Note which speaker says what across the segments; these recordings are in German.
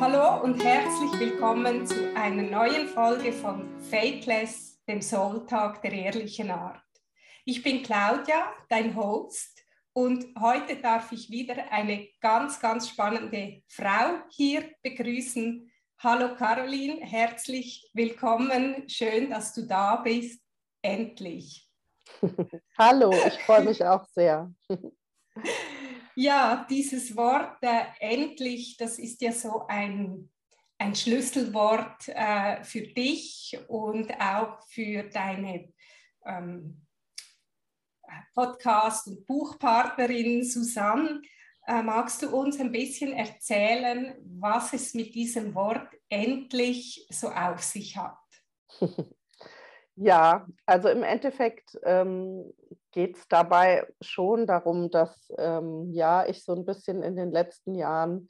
Speaker 1: Hallo und herzlich willkommen zu einer neuen Folge von Fakeless, dem Soul Talk der ehrlichen Art. Ich bin Claudia, dein Host, und heute darf ich wieder eine ganz, ganz spannende Frau hier begrüßen. Hallo Caroline, herzlich willkommen. Schön, dass du da bist. Endlich.
Speaker 2: Hallo, ich freue mich auch sehr.
Speaker 1: Ja, dieses Wort äh, endlich, das ist ja so ein, ein Schlüsselwort äh, für dich und auch für deine ähm, Podcast- und Buchpartnerin Susanne. Äh, magst du uns ein bisschen erzählen, was es mit diesem Wort endlich so auf sich hat?
Speaker 2: Ja, also im Endeffekt ähm, geht es dabei schon darum, dass ähm, ja, ich so ein bisschen in den letzten Jahren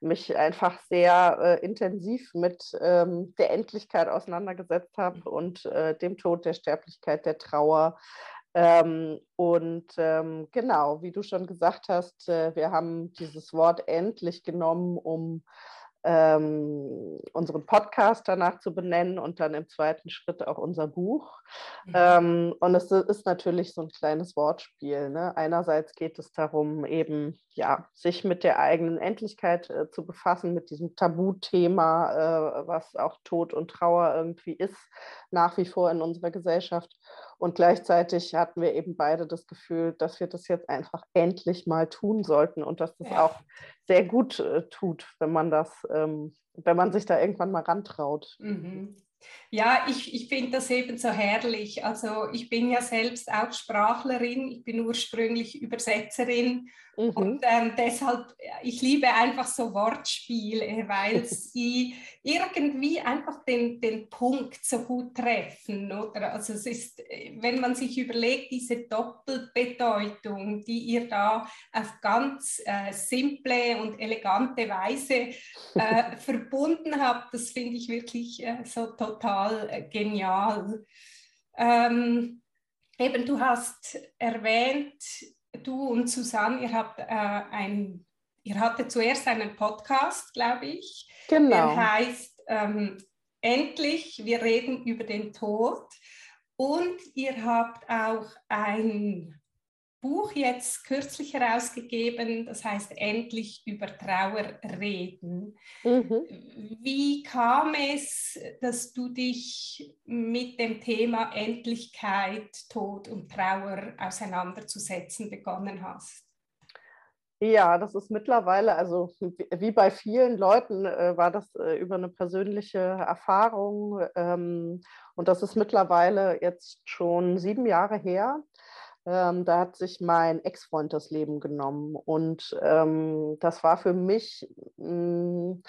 Speaker 2: mich einfach sehr äh, intensiv mit ähm, der Endlichkeit auseinandergesetzt habe und äh, dem Tod, der Sterblichkeit, der Trauer. Ähm, und ähm, genau, wie du schon gesagt hast, äh, wir haben dieses Wort endlich genommen, um ähm, unseren Podcast danach zu benennen und dann im zweiten Schritt auch unser Buch. Mhm. Ähm, und es ist natürlich so ein kleines Wortspiel. Ne? Einerseits geht es darum, eben ja, sich mit der eigenen Endlichkeit äh, zu befassen, mit diesem Tabuthema, äh, was auch Tod und Trauer irgendwie ist, nach wie vor in unserer Gesellschaft. Und gleichzeitig hatten wir eben beide das Gefühl, dass wir das jetzt einfach endlich mal tun sollten und dass das ja. auch sehr gut äh, tut, wenn man das, ähm, wenn man sich da irgendwann mal rantraut.
Speaker 1: Mhm. Ja, ich, ich finde das eben so herrlich. Also ich bin ja selbst auch Sprachlerin, ich bin ursprünglich Übersetzerin mhm. und ähm, deshalb, ich liebe einfach so Wortspiele, weil sie irgendwie einfach den, den Punkt so gut treffen. Oder? Also es ist, wenn man sich überlegt, diese Doppelbedeutung, die ihr da auf ganz äh, simple und elegante Weise äh, verbunden habt, das finde ich wirklich äh, so total genial. Ähm, eben, du hast erwähnt, du und Susanne, ihr habt äh, ein ihr hattet zuerst einen Podcast, glaube ich. Genau. Der heißt ähm, Endlich, wir reden über den Tod. Und ihr habt auch ein Buch jetzt kürzlich herausgegeben, das heißt Endlich über Trauer reden. Mhm. Wie kam es, dass du dich mit dem Thema Endlichkeit, Tod und Trauer auseinanderzusetzen begonnen hast?
Speaker 2: Ja, das ist mittlerweile, also wie bei vielen Leuten äh, war das äh, über eine persönliche Erfahrung. Ähm, und das ist mittlerweile jetzt schon sieben Jahre her. Ähm, da hat sich mein Ex-Freund das Leben genommen. Und ähm, das war für mich mh, hm,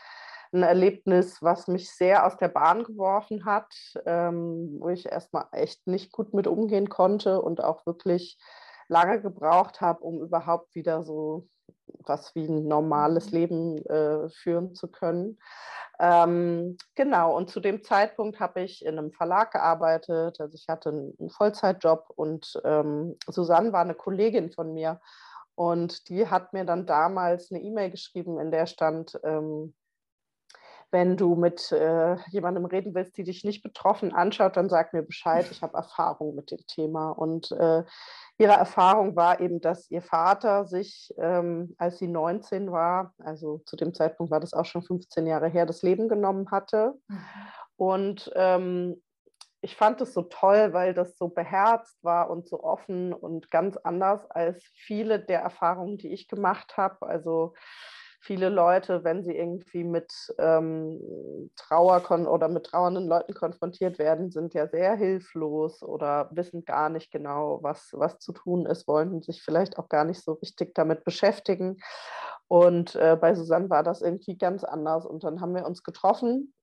Speaker 2: ein Erlebnis, was mich sehr aus der Bahn geworfen hat, ähm, wo ich erstmal echt nicht gut mit umgehen konnte und auch wirklich lange gebraucht habe, um überhaupt wieder so was wie ein normales mhm. Leben äh, führen zu können. Ähm, genau, und zu dem Zeitpunkt habe ich in einem Verlag gearbeitet. Also ich hatte einen Vollzeitjob und ähm, Susanne war eine Kollegin von mir. Und die hat mir dann damals eine E-Mail geschrieben, in der stand, ähm, wenn du mit äh, jemandem reden willst, die dich nicht betroffen anschaut, dann sag mir Bescheid. Ich habe Erfahrung mit dem Thema. Und äh, ihre Erfahrung war eben, dass ihr Vater sich, ähm, als sie 19 war, also zu dem Zeitpunkt war das auch schon 15 Jahre her, das Leben genommen hatte. Und ähm, ich fand es so toll, weil das so beherzt war und so offen und ganz anders als viele der Erfahrungen, die ich gemacht habe. Also viele Leute, wenn sie irgendwie mit ähm, Trauer oder mit trauernden Leuten konfrontiert werden, sind ja sehr hilflos oder wissen gar nicht genau, was, was zu tun ist, wollen sich vielleicht auch gar nicht so richtig damit beschäftigen. Und äh, bei Susanne war das irgendwie ganz anders. Und dann haben wir uns getroffen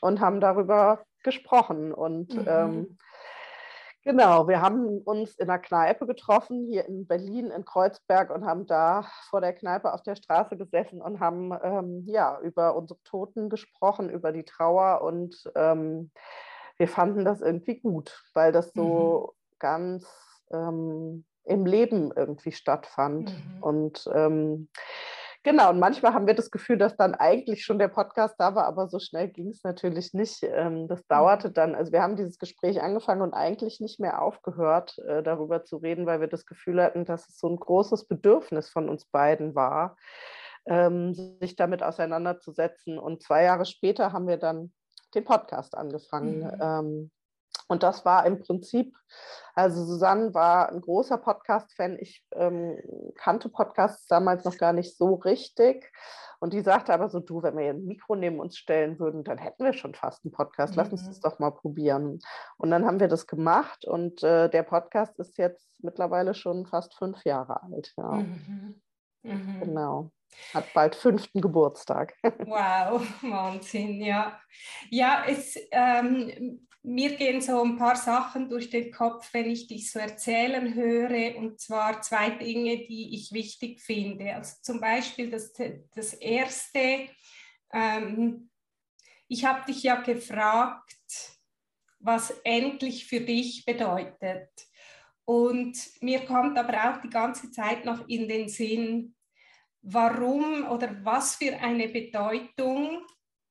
Speaker 2: und haben darüber gesprochen. Und mhm. ähm, Genau, wir haben uns in einer Kneipe getroffen, hier in Berlin, in Kreuzberg und haben da vor der Kneipe auf der Straße gesessen und haben ähm, ja, über unsere Toten gesprochen, über die Trauer und ähm, wir fanden das irgendwie gut, weil das so mhm. ganz ähm, im Leben irgendwie stattfand. Mhm. Und ähm, Genau, und manchmal haben wir das Gefühl, dass dann eigentlich schon der Podcast da war, aber so schnell ging es natürlich nicht. Ähm, das dauerte mhm. dann, also wir haben dieses Gespräch angefangen und eigentlich nicht mehr aufgehört, äh, darüber zu reden, weil wir das Gefühl hatten, dass es so ein großes Bedürfnis von uns beiden war, ähm, sich damit auseinanderzusetzen. Und zwei Jahre später haben wir dann den Podcast angefangen. Mhm. Und das war im Prinzip, also Susanne war ein großer Podcast-Fan. Ich ähm, kannte Podcasts damals noch gar nicht so richtig. Und die sagte aber so, du, wenn wir ein Mikro neben uns stellen würden, dann hätten wir schon fast einen Podcast. Lass uns mhm. das doch mal probieren. Und dann haben wir das gemacht und äh, der Podcast ist jetzt mittlerweile schon fast fünf Jahre alt. Ja. Mhm. Mhm. Genau. Hat bald fünften Geburtstag.
Speaker 1: Wow, Wahnsinn, ja. Ja, es, ähm, mir gehen so ein paar Sachen durch den Kopf, wenn ich dich so erzählen höre, und zwar zwei Dinge, die ich wichtig finde. Also zum Beispiel das, das erste, ähm, ich habe dich ja gefragt, was endlich für dich bedeutet. Und mir kommt aber auch die ganze Zeit noch in den Sinn, warum oder was für eine Bedeutung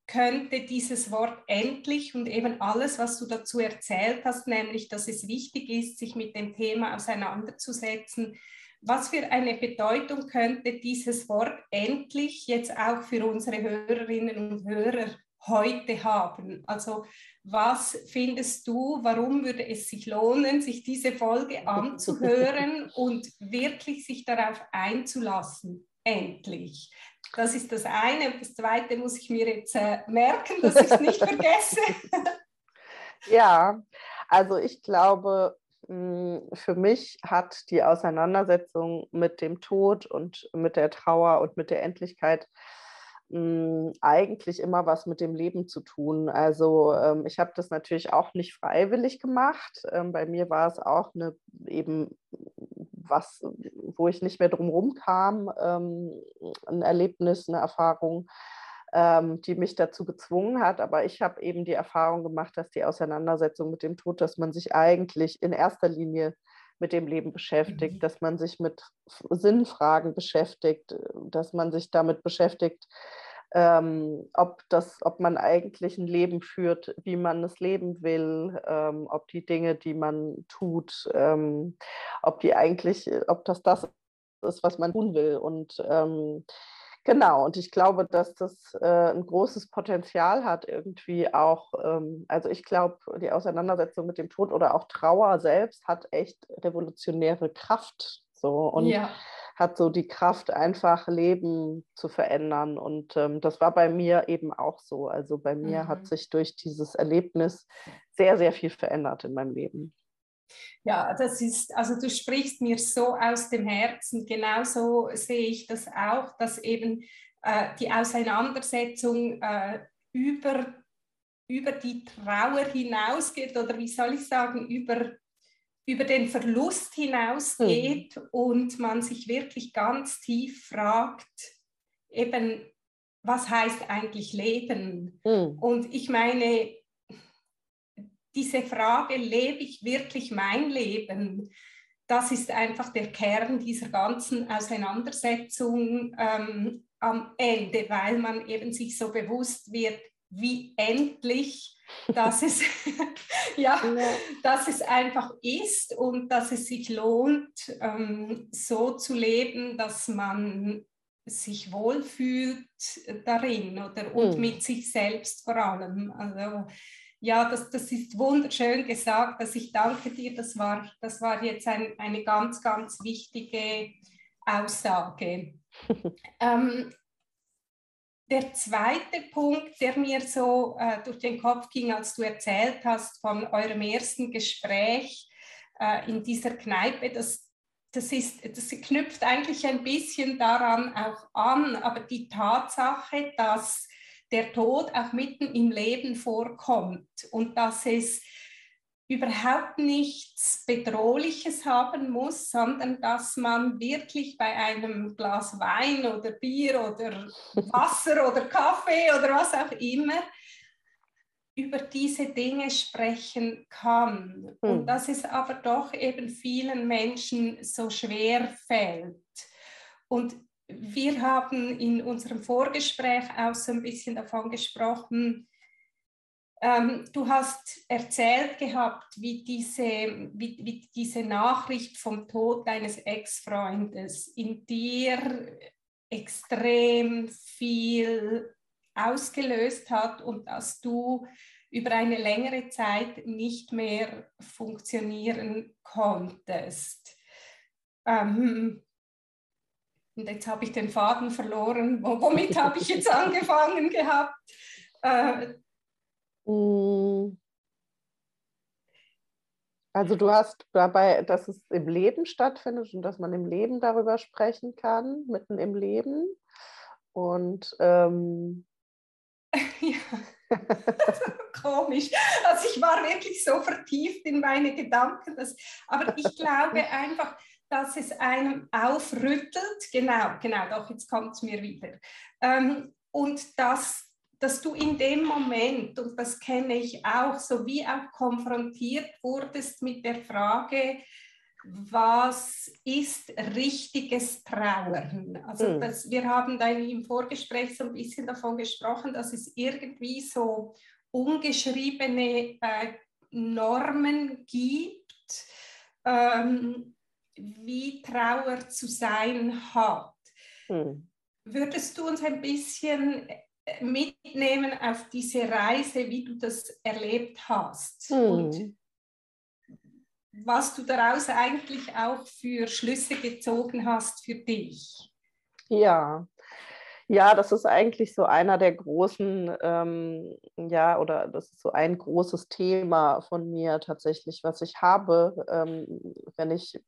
Speaker 1: könnte dieses Wort endlich und eben alles, was du dazu erzählt hast, nämlich, dass es wichtig ist, sich mit dem Thema auseinanderzusetzen, was für eine Bedeutung könnte dieses Wort endlich jetzt auch für unsere Hörerinnen und Hörer heute haben? Also was findest du, warum würde es sich lohnen, sich diese Folge anzuhören und wirklich sich darauf einzulassen? Endlich. Das ist das eine. Und das zweite muss ich mir jetzt äh, merken, dass ich es nicht vergesse.
Speaker 2: ja, also ich glaube, hm, für mich hat die Auseinandersetzung mit dem Tod und mit der Trauer und mit der Endlichkeit hm, eigentlich immer was mit dem Leben zu tun. Also ähm, ich habe das natürlich auch nicht freiwillig gemacht. Ähm, bei mir war es auch eine eben was, wo ich nicht mehr drumherum kam, ähm, ein Erlebnis, eine Erfahrung, ähm, die mich dazu gezwungen hat. Aber ich habe eben die Erfahrung gemacht, dass die Auseinandersetzung mit dem Tod, dass man sich eigentlich in erster Linie mit dem Leben beschäftigt, mhm. dass man sich mit Sinnfragen beschäftigt, dass man sich damit beschäftigt, ähm, ob, das, ob man eigentlich ein Leben führt, wie man es leben will, ähm, ob die Dinge, die man tut, ähm, ob die eigentlich, ob das das ist, was man tun will. Und ähm, genau, und ich glaube, dass das äh, ein großes Potenzial hat, irgendwie auch, ähm, also ich glaube, die Auseinandersetzung mit dem Tod oder auch Trauer selbst hat echt revolutionäre Kraft. So und ja hat so die Kraft, einfach Leben zu verändern. Und ähm, das war bei mir eben auch so. Also bei mir mhm. hat sich durch dieses Erlebnis sehr, sehr viel verändert in meinem Leben.
Speaker 1: Ja, das ist, also du sprichst mir so aus dem Herzen. Genauso sehe ich das auch, dass eben äh, die Auseinandersetzung äh, über, über die Trauer hinausgeht oder wie soll ich sagen, über über den Verlust hinausgeht mhm. und man sich wirklich ganz tief fragt, eben, was heißt eigentlich Leben? Mhm. Und ich meine, diese Frage, lebe ich wirklich mein Leben? Das ist einfach der Kern dieser ganzen Auseinandersetzung ähm, am Ende, weil man eben sich so bewusst wird, wie endlich dass es, ja, ja, dass es einfach ist und dass es sich lohnt, ähm, so zu leben, dass man sich wohlfühlt darin oder und mhm. mit sich selbst vor allem. Also ja, das, das ist wunderschön gesagt. dass ich danke dir. Das war, das war jetzt ein, eine ganz, ganz wichtige Aussage. ähm, der zweite Punkt, der mir so äh, durch den Kopf ging, als du erzählt hast von eurem ersten Gespräch äh, in dieser Kneipe, das, das, ist, das knüpft eigentlich ein bisschen daran auch an, aber die Tatsache, dass der Tod auch mitten im Leben vorkommt und dass es überhaupt nichts Bedrohliches haben muss, sondern dass man wirklich bei einem Glas Wein oder Bier oder Wasser oder Kaffee oder was auch immer über diese Dinge sprechen kann. Mhm. Und hm. dass es aber doch eben vielen Menschen so schwer fällt. Und wir haben in unserem Vorgespräch auch so ein bisschen davon gesprochen, ähm, du hast erzählt gehabt, wie diese, wie, wie diese Nachricht vom Tod deines Ex-Freundes in dir extrem viel ausgelöst hat und dass du über eine längere Zeit nicht mehr funktionieren konntest. Ähm, und jetzt habe ich den Faden verloren. Womit habe ich jetzt angefangen gehabt? Äh.
Speaker 2: Also du hast dabei, dass es im Leben stattfindet und dass man im Leben darüber sprechen kann, mitten im Leben. Und ähm,
Speaker 1: ja. Komisch. Also ich war wirklich so vertieft in meine Gedanken. Dass, aber ich glaube einfach, dass es einem aufrüttelt. Genau, genau, doch, jetzt kommt es mir wieder. Ähm, und dass, dass du in dem Moment, und das kenne ich auch, so wie auch konfrontiert wurdest mit der Frage, was ist richtiges Trauern? Also hm. das, wir haben da im Vorgespräch so ein bisschen davon gesprochen, dass es irgendwie so ungeschriebene äh, Normen gibt, ähm, wie Trauer zu sein hat. Hm. Würdest du uns ein bisschen mitnehmen auf diese Reise, wie du das erlebt hast? Hm. Und was du daraus eigentlich auch für Schlüsse gezogen hast für dich.
Speaker 2: Ja, ja, das ist eigentlich so einer der großen, ähm, ja, oder das ist so ein großes Thema von mir tatsächlich, was ich habe, ähm, wenn ich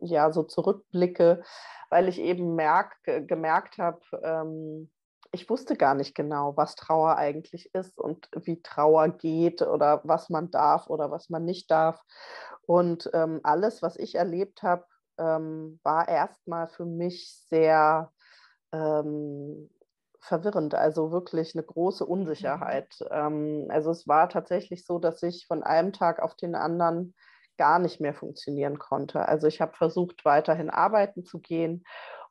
Speaker 2: ja so zurückblicke, weil ich eben merk, gemerkt habe, ähm, ich wusste gar nicht genau, was Trauer eigentlich ist und wie Trauer geht oder was man darf oder was man nicht darf. Und ähm, alles, was ich erlebt habe, ähm, war erstmal für mich sehr ähm, verwirrend, also wirklich eine große mhm. Unsicherheit. Mhm. also es war tatsächlich so, dass ich von einem Tag auf den anderen gar nicht mehr funktionieren konnte. Also ich habe versucht, weiterhin arbeiten zu gehen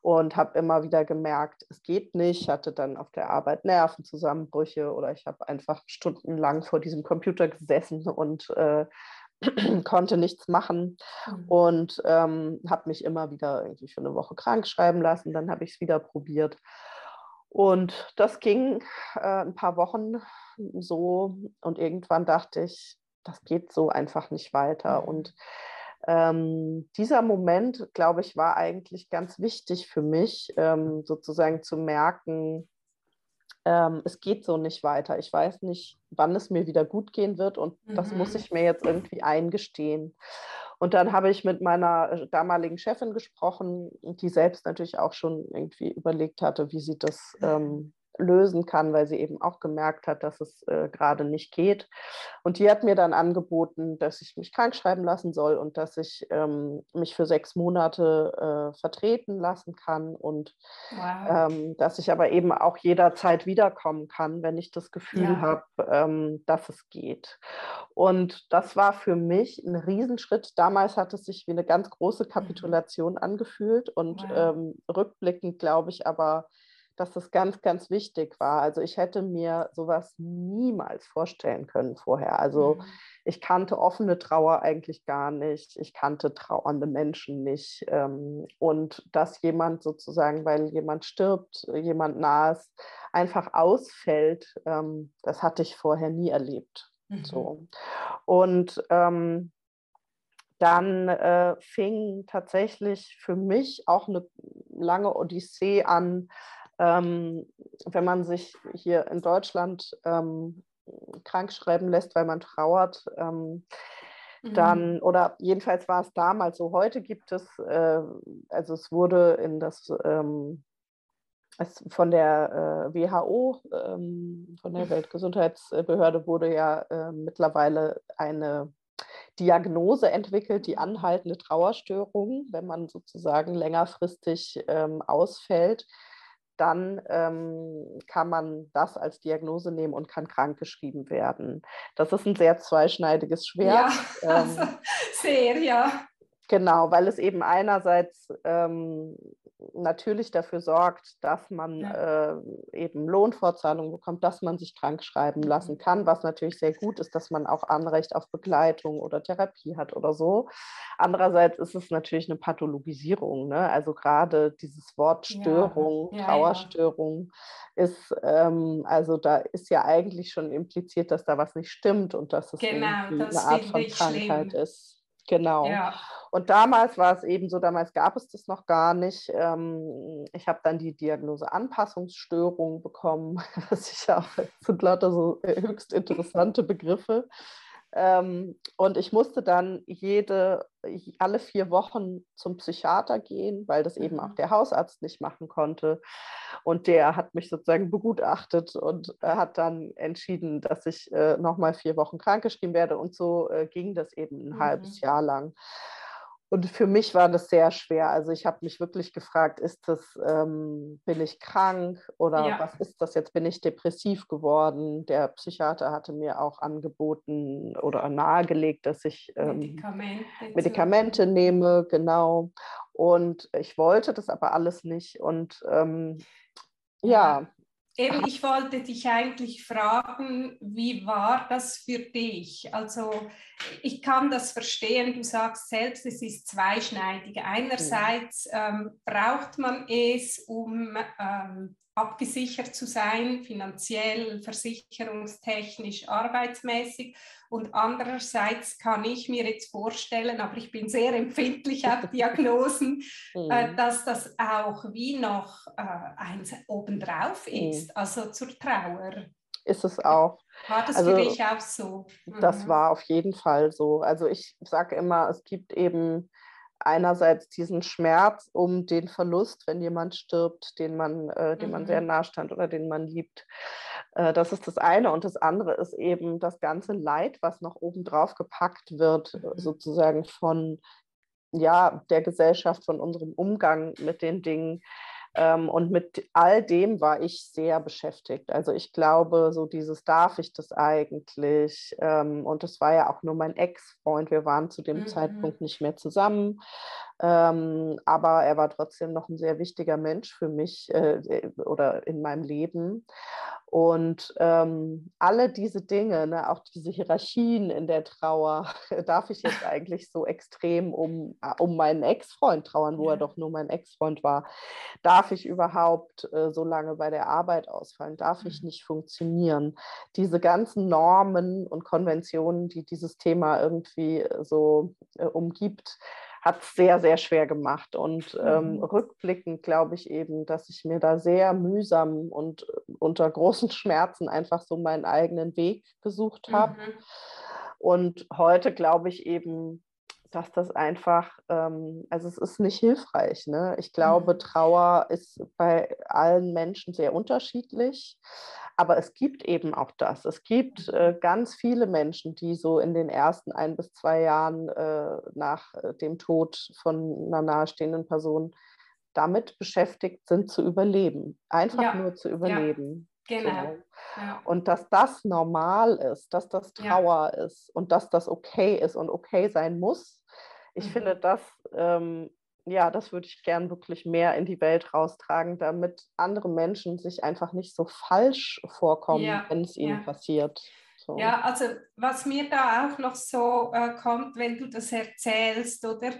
Speaker 2: und habe immer wieder gemerkt, es geht nicht. Ich hatte dann auf der Arbeit Nervenzusammenbrüche oder ich habe einfach stundenlang vor diesem Computer gesessen und äh, konnte nichts machen mhm. und ähm, habe mich immer wieder irgendwie für eine Woche krank schreiben lassen. Dann habe ich es wieder probiert. Und das ging äh, ein paar Wochen so und irgendwann dachte ich, das geht so einfach nicht weiter. Mhm. Und ähm, dieser Moment, glaube ich, war eigentlich ganz wichtig für mich, ähm, sozusagen zu merken, ähm, es geht so nicht weiter. Ich weiß nicht, wann es mir wieder gut gehen wird und mhm. das muss mhm. ich mir jetzt irgendwie eingestehen. Und dann habe ich mit meiner äh, damaligen Chefin gesprochen, die selbst natürlich auch schon irgendwie überlegt hatte, wie sie das ähm, lösen kann, weil sie eben auch gemerkt hat, dass es äh, gerade nicht geht. Und die hat mir dann angeboten, dass ich mich krank schreiben lassen soll und dass ich ähm, mich für sechs Monate äh, vertreten lassen kann und wow. ähm, dass ich aber eben auch jederzeit wiederkommen kann, wenn ich das Gefühl ja. habe, ähm, dass es geht. Und das war für mich ein Riesenschritt. Damals hat es sich wie eine ganz große mhm. Kapitulation angefühlt und wow. Ähm, rückblickend glaube ich aber, dass das ganz, ganz wichtig war. Also ich hätte mir sowas niemals vorstellen können vorher. Also mhm. ich kannte offene Trauer eigentlich gar nicht. Ich kannte trauernde Menschen nicht. Ähm, und dass jemand sozusagen, weil jemand stirbt, jemand nahes, einfach ausfällt, ähm, das hatte ich vorher nie erlebt. Mhm. So. Und ähm, dann äh, fing tatsächlich für mich auch eine lange Odyssee an, ähm, wenn man sich hier in Deutschland ähm, krank schreiben lässt, weil man trauert, ähm, mhm. dann, oder jedenfalls war es damals so, heute gibt es, äh, also es wurde in das, ähm, es von der äh, WHO, ähm, von der Weltgesundheitsbehörde wurde ja äh, mittlerweile eine Diagnose entwickelt, die anhaltende Trauerstörung, wenn man sozusagen längerfristig ähm, ausfällt dann ähm, kann man das als Diagnose nehmen und kann krankgeschrieben werden. Das ist ein sehr zweischneidiges Schwert.
Speaker 1: Ja, ähm, sehr, ja.
Speaker 2: Genau, weil es eben einerseits ähm, natürlich dafür sorgt, dass man ja. äh, eben Lohnfortzahlungen bekommt, dass man sich krank schreiben mhm. lassen kann, was natürlich sehr gut ist, dass man auch Anrecht auf Begleitung oder Therapie hat oder so. Andererseits ist es natürlich eine Pathologisierung. Ne? Also gerade dieses Wort Störung, ja. Ja, Trauerstörung ist, ähm, also da ist ja eigentlich schon impliziert, dass da was nicht stimmt und dass es genau, eine Art von Krankheit schlimm. ist. Genau. Ja. Und damals war es eben so, damals gab es das noch gar nicht. Ähm, ich habe dann die Diagnose Anpassungsstörung bekommen. Das ist ja sind lauter so äh, höchst interessante Begriffe. Ähm, und ich musste dann jede, alle vier Wochen zum Psychiater gehen, weil das eben auch mhm. der Hausarzt nicht machen konnte. Und der hat mich sozusagen begutachtet und hat dann entschieden, dass ich äh, nochmal vier Wochen krankgeschrieben werde. Und so äh, ging das eben ein mhm. halbes Jahr lang. Und für mich war das sehr schwer. Also ich habe mich wirklich gefragt, ist das, ähm, bin ich krank oder ja. was ist das jetzt? Bin ich depressiv geworden? Der Psychiater hatte mir auch angeboten oder nahegelegt, dass ich ähm, Medikamente, Medikamente nehme, genau. Und ich wollte das aber alles nicht. Und ähm, ja. ja.
Speaker 1: Eben, ich wollte dich eigentlich fragen, wie war das für dich? Also ich kann das verstehen, du sagst selbst, es ist zweischneidig. Einerseits ähm, braucht man es, um ähm, abgesichert zu sein, finanziell, versicherungstechnisch, arbeitsmäßig. Und andererseits kann ich mir jetzt vorstellen, aber ich bin sehr empfindlich auf Diagnosen, mhm. äh, dass das auch wie noch äh, eins obendrauf mhm. ist, also zur Trauer.
Speaker 2: Ist es auch.
Speaker 1: War das also, für dich auch so?
Speaker 2: Mhm. Das war auf jeden Fall so. Also ich sage immer, es gibt eben einerseits diesen Schmerz um den Verlust, wenn jemand stirbt, den man, äh, dem mhm. man sehr nahe stand oder den man liebt. Äh, das ist das eine. Und das andere ist eben das ganze Leid, was noch obendrauf gepackt wird, äh, mhm. sozusagen von ja, der Gesellschaft, von unserem Umgang mit den Dingen. Ähm, und mit all dem war ich sehr beschäftigt. Also ich glaube, so dieses, darf ich das eigentlich? Ähm, und es war ja auch nur mein Ex-Freund. Wir waren zu dem mhm. Zeitpunkt nicht mehr zusammen. Ähm, aber er war trotzdem noch ein sehr wichtiger Mensch für mich äh, oder in meinem Leben. Und ähm, alle diese Dinge, ne, auch diese Hierarchien in der Trauer, darf ich jetzt eigentlich so extrem um, äh, um meinen Ex-Freund trauern, wo ja. er doch nur mein Ex-Freund war? Darf ich überhaupt äh, so lange bei der Arbeit ausfallen? Darf ich mhm. nicht funktionieren? Diese ganzen Normen und Konventionen, die dieses Thema irgendwie äh, so äh, umgibt, hat es sehr, sehr schwer gemacht. Und ähm, mhm. rückblickend glaube ich eben, dass ich mir da sehr mühsam und äh, unter großen Schmerzen einfach so meinen eigenen Weg gesucht habe. Mhm. Und heute glaube ich eben, dass das einfach, ähm, also es ist nicht hilfreich. Ne? Ich glaube, mhm. Trauer ist bei allen Menschen sehr unterschiedlich. Aber es gibt eben auch das. Es gibt äh, ganz viele Menschen, die so in den ersten ein bis zwei Jahren äh, nach äh, dem Tod von einer nahestehenden Person damit beschäftigt sind, zu überleben. Einfach ja. nur zu überleben.
Speaker 1: Ja. Genau. So.
Speaker 2: Ja. Und dass das normal ist, dass das Trauer ist und dass das okay ist und okay sein muss. Ich mhm. finde, das ähm, ja, das würde ich gern wirklich mehr in die Welt raustragen, damit andere Menschen sich einfach nicht so falsch vorkommen, ja, wenn es ihnen ja. passiert.
Speaker 1: So. Ja, also was mir da auch noch so äh, kommt, wenn du das erzählst, oder?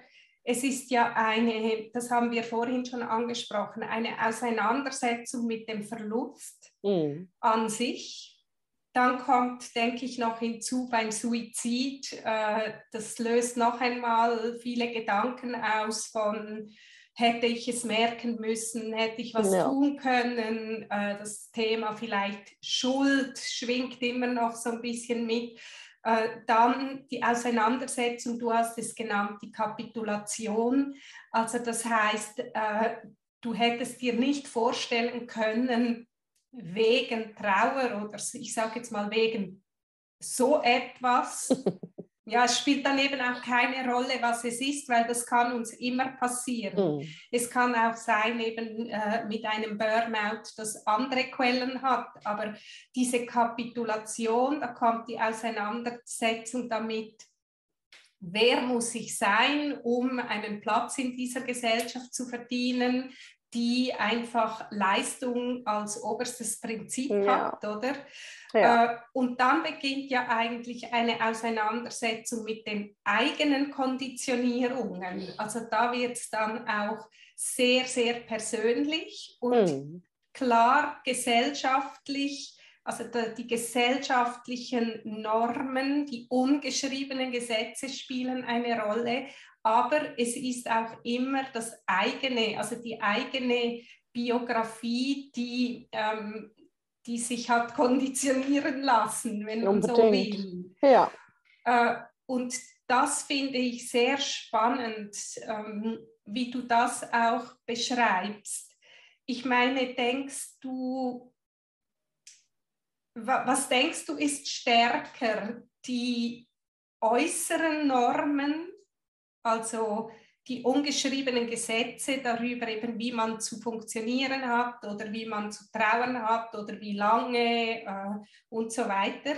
Speaker 1: Es ist ja eine, das haben wir vorhin schon angesprochen, eine Auseinandersetzung mit dem Verlust mhm. an sich dann kommt, denke ich, noch hinzu beim Suizid, äh, das löst noch einmal viele Gedanken aus von, hätte ich es merken müssen, hätte ich was ja. tun können. Äh, das Thema vielleicht Schuld schwingt immer noch so ein bisschen mit. Äh, dann die Auseinandersetzung, du hast es genannt, die Kapitulation. Also das heißt, du hättest dir nicht vorstellen können, wegen Trauer oder ich sage jetzt mal wegen so etwas. Ja, es spielt dann eben auch keine Rolle, was es ist, weil das kann uns immer passieren. Mhm. Es kann auch sein, eben äh, mit einem Burnout, das andere Quellen hat, aber diese Kapitulation, da kommt die Auseinandersetzung damit, wer muss ich sein, um einen Platz in dieser Gesellschaft zu verdienen, die einfach Leistung als oberstes Prinzip ja. hat, oder? Ja. Äh, und dann beginnt ja eigentlich eine Auseinandersetzung mit den eigenen Konditionierungen. Also da wird es dann auch sehr, sehr persönlich und mhm. klar gesellschaftlich also die gesellschaftlichen Normen, die ungeschriebenen Gesetze spielen eine Rolle, aber es ist auch immer das eigene, also die eigene Biografie, die, ähm, die sich hat konditionieren lassen, wenn man Unbedingt. so will.
Speaker 2: Ja.
Speaker 1: Äh, und das finde ich sehr spannend, ähm, wie du das auch beschreibst. Ich meine, denkst du, was denkst du ist stärker, die äußeren Normen, also die ungeschriebenen Gesetze darüber, eben wie man zu funktionieren hat oder wie man zu trauern hat oder wie lange äh, und so weiter.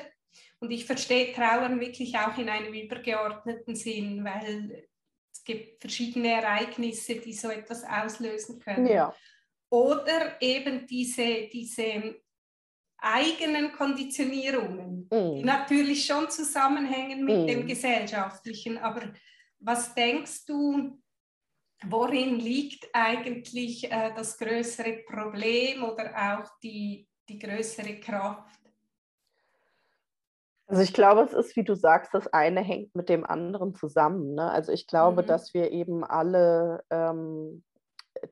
Speaker 1: Und ich verstehe Trauern wirklich auch in einem übergeordneten Sinn, weil es gibt verschiedene Ereignisse, die so etwas auslösen können. Ja. Oder eben diese, diese eigenen Konditionierungen, mm. die natürlich schon zusammenhängen mit mm. dem Gesellschaftlichen. Aber was denkst du, worin liegt eigentlich äh, das größere Problem oder auch die, die größere Kraft?
Speaker 2: Also ich glaube, es ist, wie du sagst, das eine hängt mit dem anderen zusammen. Ne? Also ich glaube, mhm. dass wir eben alle ähm,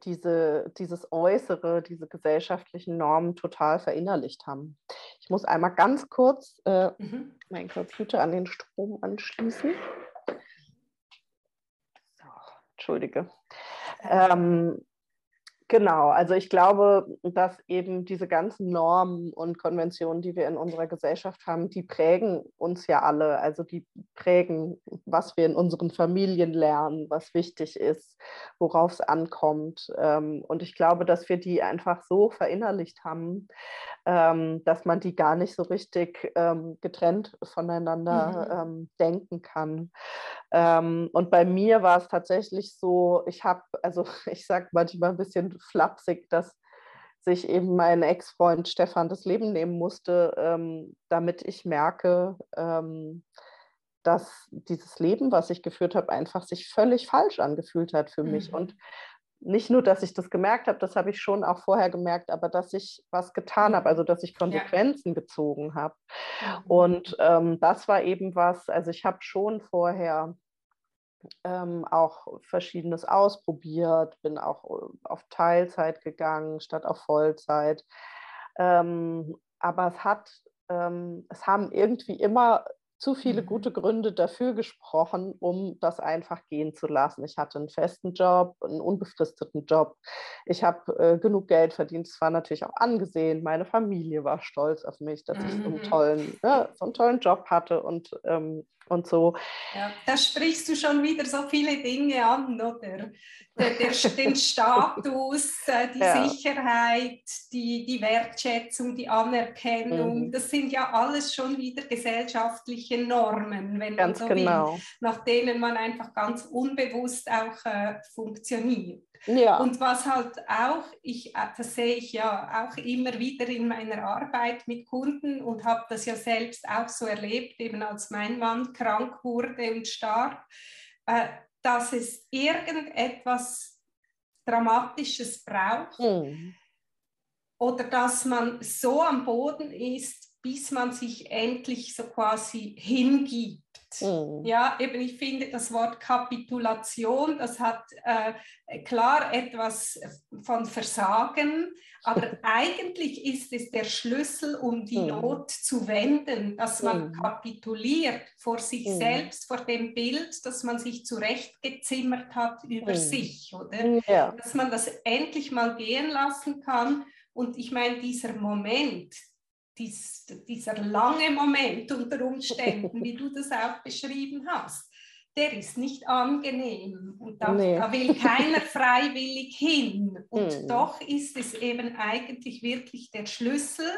Speaker 2: diese, dieses Äußere, diese gesellschaftlichen Normen total verinnerlicht haben. Ich muss einmal ganz kurz äh, mhm. meinen Computer an den Strom anschließen. Entschuldige. Ähm, Genau, also ich glaube, dass eben diese ganzen Normen und Konventionen, die wir in unserer Gesellschaft haben, die prägen uns ja alle. Also die prägen, was wir in unseren Familien lernen, was wichtig ist, worauf es ankommt. Ähm, und ich glaube, dass wir die einfach so verinnerlicht haben, ähm, dass man die gar nicht so richtig ähm, getrennt voneinander mhm. denken kann. Und bei mir war es tatsächlich so, ich habe, also ich sage manchmal ein bisschen flapsig, dass sich eben mein Ex-Freund Stefan das Leben nehmen musste, ähm, damit ich merke, ähm, dass dieses Leben, was ich geführt habe, einfach sich völlig falsch angefühlt hat für mhm. mich. Und nicht nur, dass ich das gemerkt habe, das habe ich schon auch vorher gemerkt, aber dass ich was getan habe, also dass ich Konsequenzen ja. gezogen habe. Mhm. Und ähm, das war eben was, also ich habe schon vorher ähm, auch Verschiedenes ausprobiert, bin auch äh, auf Teilzeit gegangen statt auf Vollzeit. Ähm, aber es hat, ähm, es haben irgendwie immer zu viele mhm. gute Gründe dafür gesprochen, um das einfach gehen zu lassen. Ich hatte einen festen Job, einen unbefristeten Job. Ich habe äh, genug Geld verdient. Es war natürlich auch angesehen. Meine Familie war stolz auf mich, dass ich so einen mhm. tollen, ne, so einen tollen Job hatte und ähm, und so.
Speaker 1: Ja, da sprichst du schon wieder so viele Dinge an, oder? Der, der, den Status, äh, die ja. Sicherheit, die, die Wertschätzung, die Anerkennung, mhm. das sind ja alles schon wieder gesellschaftliche Normen, wenn ganz man so genau. will, nach denen man einfach ganz unbewusst auch äh, funktioniert. Ja. Und was halt auch, ich, äh, das sehe ich ja auch immer wieder in meiner Arbeit mit Kunden und habe das ja selbst auch so erlebt, eben als mein Mann krank wurde und starb, äh, dass es irgendetwas Dramatisches braucht mhm. oder dass man so am Boden ist, bis man sich endlich so quasi hingibt Mhm. Ja, eben ich finde das Wort Kapitulation, das hat äh, klar etwas von Versagen, aber eigentlich ist es der Schlüssel, um die mhm. Not zu wenden, dass man mhm. kapituliert vor sich mhm. selbst, vor dem Bild, dass man sich zurechtgezimmert hat über mhm. sich, oder? Ja. Dass man das endlich mal gehen lassen kann. Und ich meine, dieser Moment, dies, dieser lange Moment unter Umständen, wie du das auch beschrieben hast, der ist nicht angenehm und da, nee. da will keiner freiwillig hin. Und hm. doch ist es eben eigentlich wirklich der Schlüssel,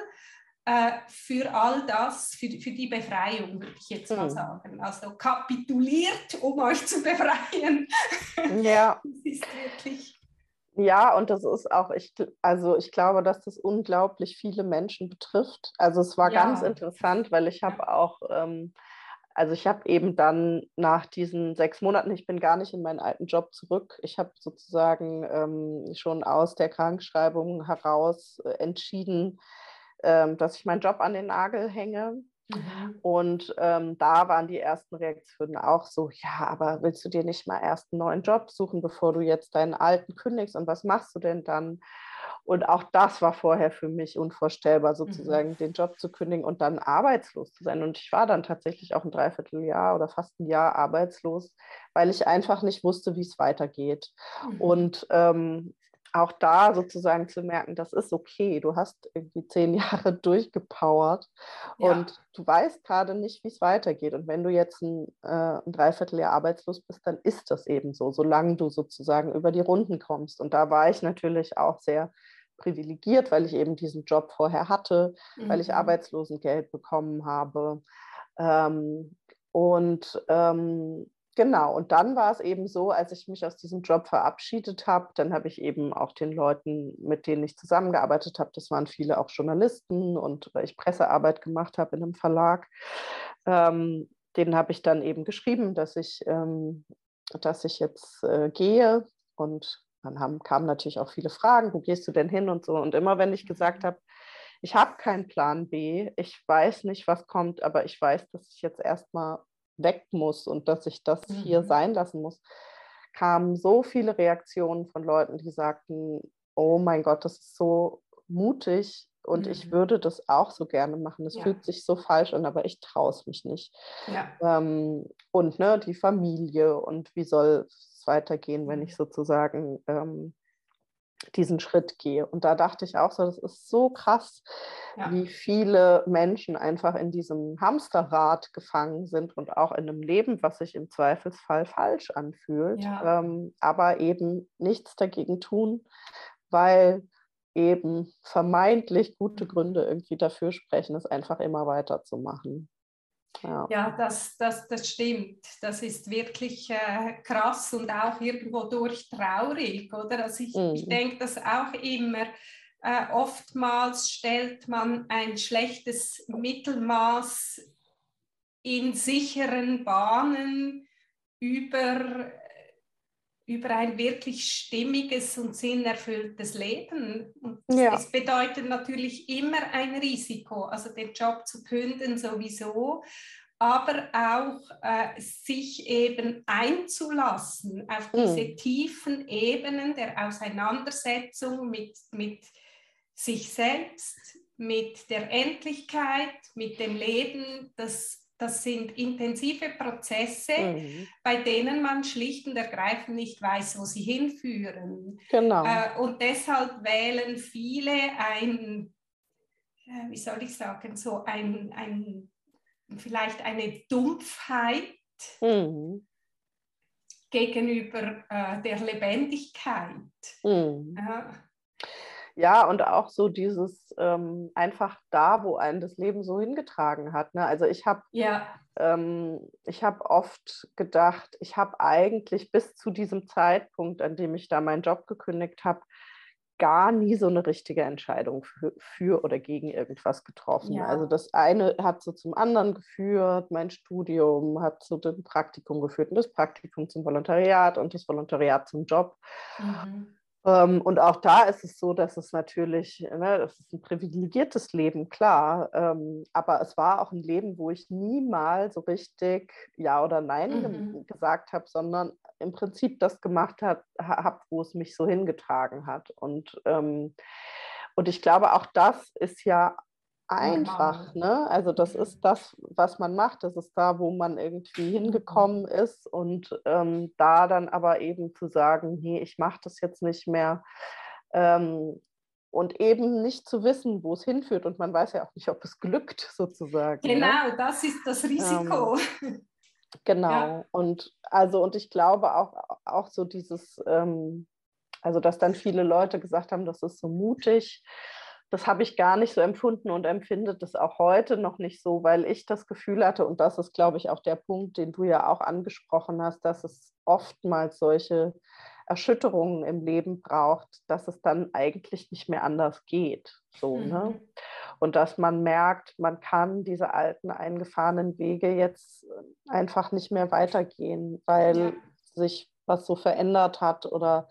Speaker 1: äh, für all das, für, für die Befreiung, würde ich jetzt mal hm. sagen. Also kapituliert, um euch zu befreien.
Speaker 2: Ja. das ist wirklich. Ja, und das ist auch, ich, also ich glaube, dass das unglaublich viele Menschen betrifft. Also es war ja. ganz interessant, weil ich habe auch, ähm, also ich habe eben dann nach diesen sechs Monaten, ich bin gar nicht in meinen alten Job zurück. Ich habe sozusagen ähm, schon aus der Krankschreibung heraus äh, entschieden, ähm, dass ich meinen Job an den Nagel hänge. Mhm. Und ähm, da waren die ersten Reaktionen auch so, ja, aber willst du dir nicht mal erst einen neuen Job suchen, bevor du jetzt deinen alten kündigst? Und was machst du denn dann? Und auch das war vorher für mich unvorstellbar, mhm. sozusagen mhm. den Job zu kündigen und dann arbeitslos zu sein. Und ich war dann tatsächlich auch ein Dreivierteljahr oder fast ein Jahr arbeitslos, weil ich einfach nicht wusste, wie es weitergeht. Mhm. Und ähm, auch da sozusagen zu merken, das ist okay, du hast irgendwie zehn Jahre durchgepowert ja. und du weißt gerade nicht, wie es weitergeht. Und wenn du jetzt ein, äh, ein Dreivierteljahr arbeitslos bist, dann ist das eben so, solange du sozusagen über die Runden kommst. Und da war ich natürlich auch sehr privilegiert, weil ich eben diesen Job vorher hatte, mhm. weil ich mhm. Arbeitslosengeld bekommen habe. Ähm, und ähm, Genau, und dann war es eben so, als ich mich aus diesem Job verabschiedet habe, dann habe ich eben auch den Leuten, mit denen ich zusammengearbeitet habe, das waren viele auch Journalisten und weil ich Pressearbeit gemacht habe in einem Verlag, ähm, denen habe ich dann eben geschrieben, dass ich, ähm, dass ich jetzt äh, gehe und dann haben, kamen natürlich auch viele Fragen, wo gehst du denn hin und so. Und immer wenn ich gesagt mhm. habe, ich habe keinen Plan B, ich weiß nicht, was kommt, aber ich weiß, dass ich jetzt erstmal weg muss und dass ich das mhm. hier sein lassen muss, kamen so viele Reaktionen von Leuten, die sagten, oh mein Gott, das ist so mutig und mhm. ich würde das auch so gerne machen. Es ja. fühlt sich so falsch an, aber ich traue es mich nicht. Ja. Ähm, und ne, die Familie und wie soll es weitergehen, wenn ich mhm. sozusagen ähm, diesen Schritt gehe. Und da dachte ich auch so, das ist so krass, ja. wie viele Menschen einfach in diesem Hamsterrad gefangen sind und auch in einem Leben, was sich im Zweifelsfall falsch anfühlt, ja. ähm, aber eben nichts dagegen tun, weil eben vermeintlich gute mhm. Gründe irgendwie dafür sprechen, es einfach immer weiterzumachen.
Speaker 1: Ja, ja das, das, das stimmt. Das ist wirklich äh, krass und auch irgendwo durch traurig, oder? Also ich, mhm. ich denke das auch immer. Äh, oftmals stellt man ein schlechtes Mittelmaß in sicheren Bahnen über über ein wirklich stimmiges und sinnerfülltes Leben. Und ja. es bedeutet natürlich immer ein Risiko, also den Job zu künden sowieso, aber auch äh, sich eben einzulassen auf diese mm. tiefen Ebenen der Auseinandersetzung mit, mit sich selbst, mit der Endlichkeit, mit dem Leben, das das sind intensive Prozesse, mhm. bei denen man schlicht und ergreifend nicht weiß, wo sie hinführen. Genau. Äh, und deshalb wählen viele ein, äh, wie soll ich sagen, so ein, ein vielleicht eine Dumpfheit mhm. gegenüber äh, der Lebendigkeit.
Speaker 2: Mhm. Ja, und auch so dieses ähm, einfach da, wo einen das Leben so hingetragen hat. Ne? Also ich habe ja. ähm, ich oft gedacht, ich habe eigentlich bis zu diesem Zeitpunkt, an dem ich da meinen Job gekündigt habe, gar nie so eine richtige Entscheidung für, für oder gegen irgendwas getroffen. Ja. Also das eine hat so zum anderen geführt, mein Studium hat zu dem Praktikum geführt und das Praktikum zum Volontariat und das Volontariat zum Job. Mhm. Ähm, und auch da ist es so, dass es natürlich, ne, das ist ein privilegiertes Leben, klar, ähm, aber es war auch ein Leben, wo ich niemals so richtig Ja oder Nein mhm. ge gesagt habe, sondern im Prinzip das gemacht habe, hab, wo es mich so hingetragen hat. Und, ähm, und ich glaube, auch das ist ja einfach. Ne? Also das ist das, was man macht. Das ist da, wo man irgendwie mhm. hingekommen ist und ähm, da dann aber eben zu sagen, nee, ich mache das jetzt nicht mehr. Ähm, und eben nicht zu wissen, wo es hinführt. Und man weiß ja auch nicht, ob es glückt, sozusagen.
Speaker 1: Ne? Genau, ne? das ist das Risiko.
Speaker 2: Ähm, genau. Ja. Und also, und ich glaube auch, auch so dieses, ähm, also dass dann viele Leute gesagt haben, das ist so mutig das habe ich gar nicht so empfunden und empfinde das auch heute noch nicht so, weil ich das Gefühl hatte, und das ist, glaube ich, auch der Punkt, den du ja auch angesprochen hast, dass es oftmals solche Erschütterungen im Leben braucht, dass es dann eigentlich nicht mehr anders geht. So, ne? mhm. ne? Und dass man merkt, man kann diese alten eingefahrenen Wege jetzt einfach nicht mehr weitergehen, weil ja. sich was so verändert hat oder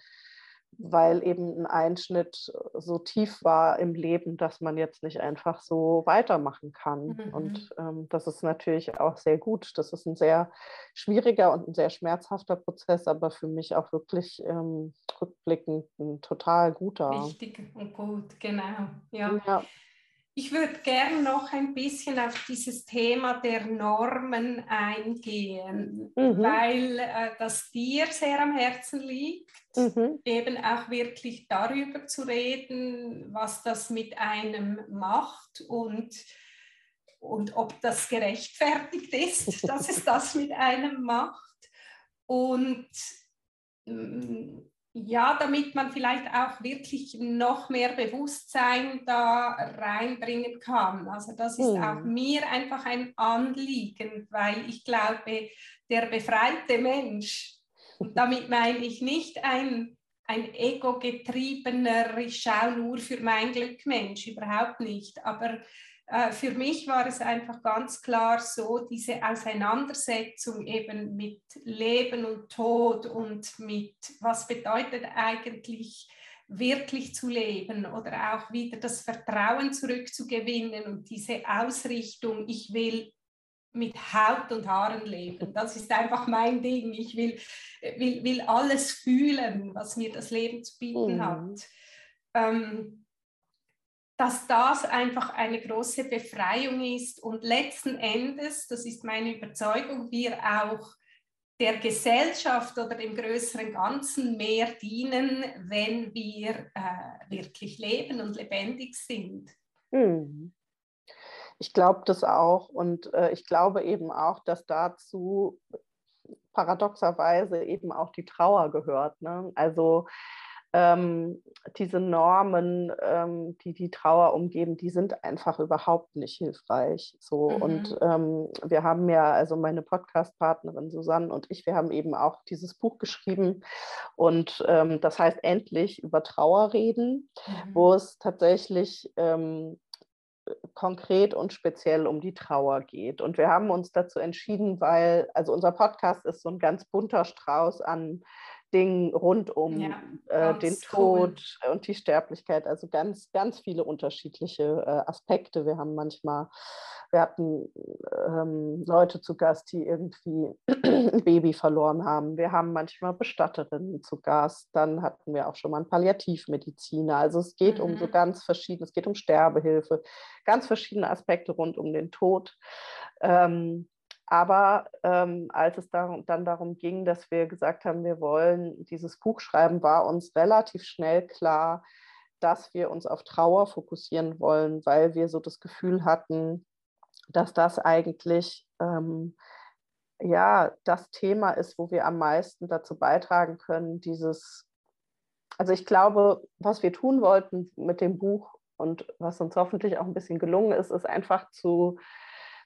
Speaker 2: weil eben ein Einschnitt so tief war im Leben, dass man jetzt nicht einfach so weitermachen kann. Mhm. Und ähm, das ist natürlich auch sehr gut. Das ist ein sehr schwieriger und ein sehr schmerzhafter Prozess, aber für mich auch wirklich ähm, rückblickend ein total guter.
Speaker 1: Wichtig und gut, genau. ja. ja. Ich würde gerne noch ein bisschen auf dieses Thema der Normen eingehen, mhm. weil äh, das dir sehr am Herzen liegt, mhm. eben auch wirklich darüber zu reden, was das mit einem macht und, und ob das gerechtfertigt ist, dass es das mit einem macht. Und mm, ja, damit man vielleicht auch wirklich noch mehr Bewusstsein da reinbringen kann. Also das ist mhm. auch mir einfach ein Anliegen, weil ich glaube, der befreite Mensch, und damit meine ich nicht ein, ein ego-getriebener, ich schaue nur für mein Glück Mensch, überhaupt nicht, aber für mich war es einfach ganz klar so, diese Auseinandersetzung eben mit Leben und Tod und mit, was bedeutet eigentlich wirklich zu leben oder auch wieder das Vertrauen zurückzugewinnen und diese Ausrichtung, ich will mit Haut und Haaren leben. Das ist einfach mein Ding. Ich will, will, will alles fühlen, was mir das Leben zu bieten mhm. hat. Ähm, dass das einfach eine große Befreiung ist und letzten Endes, das ist meine Überzeugung, wir auch der Gesellschaft oder dem größeren Ganzen mehr dienen, wenn wir äh, wirklich leben und lebendig sind.
Speaker 2: Hm. Ich glaube das auch und äh, ich glaube eben auch, dass dazu paradoxerweise eben auch die Trauer gehört. Ne? Also ähm, diese Normen, ähm, die die Trauer umgeben, die sind einfach überhaupt nicht hilfreich. So mhm. und ähm, wir haben ja, also meine Podcast-Partnerin Susanne und ich, wir haben eben auch dieses Buch geschrieben und ähm, das heißt endlich über Trauer reden, mhm. wo es tatsächlich ähm, konkret und speziell um die Trauer geht. Und wir haben uns dazu entschieden, weil, also unser Podcast ist so ein ganz bunter Strauß an Dingen rund um ja, äh, den Tod cool. und die Sterblichkeit. Also ganz, ganz viele unterschiedliche äh, Aspekte. Wir haben manchmal, wir hatten ähm, Leute zu Gast, die irgendwie ein Baby verloren haben. Wir haben manchmal Bestatterinnen zu Gast. Dann hatten wir auch schon mal einen Palliativmediziner. Also es geht mhm. um so mhm. ganz verschiedene, es geht um Sterbehilfe, ganz verschiedene Aspekte rund um den Tod. Ähm, aber ähm, als es darum, dann darum ging, dass wir gesagt haben, wir wollen dieses Buch schreiben, war uns relativ schnell klar, dass wir uns auf Trauer fokussieren wollen, weil wir so das Gefühl hatten, dass das eigentlich ähm, ja das Thema ist, wo wir am meisten dazu beitragen können, dieses, also ich glaube, was wir tun wollten mit dem Buch und was uns hoffentlich auch ein bisschen gelungen ist, ist einfach zu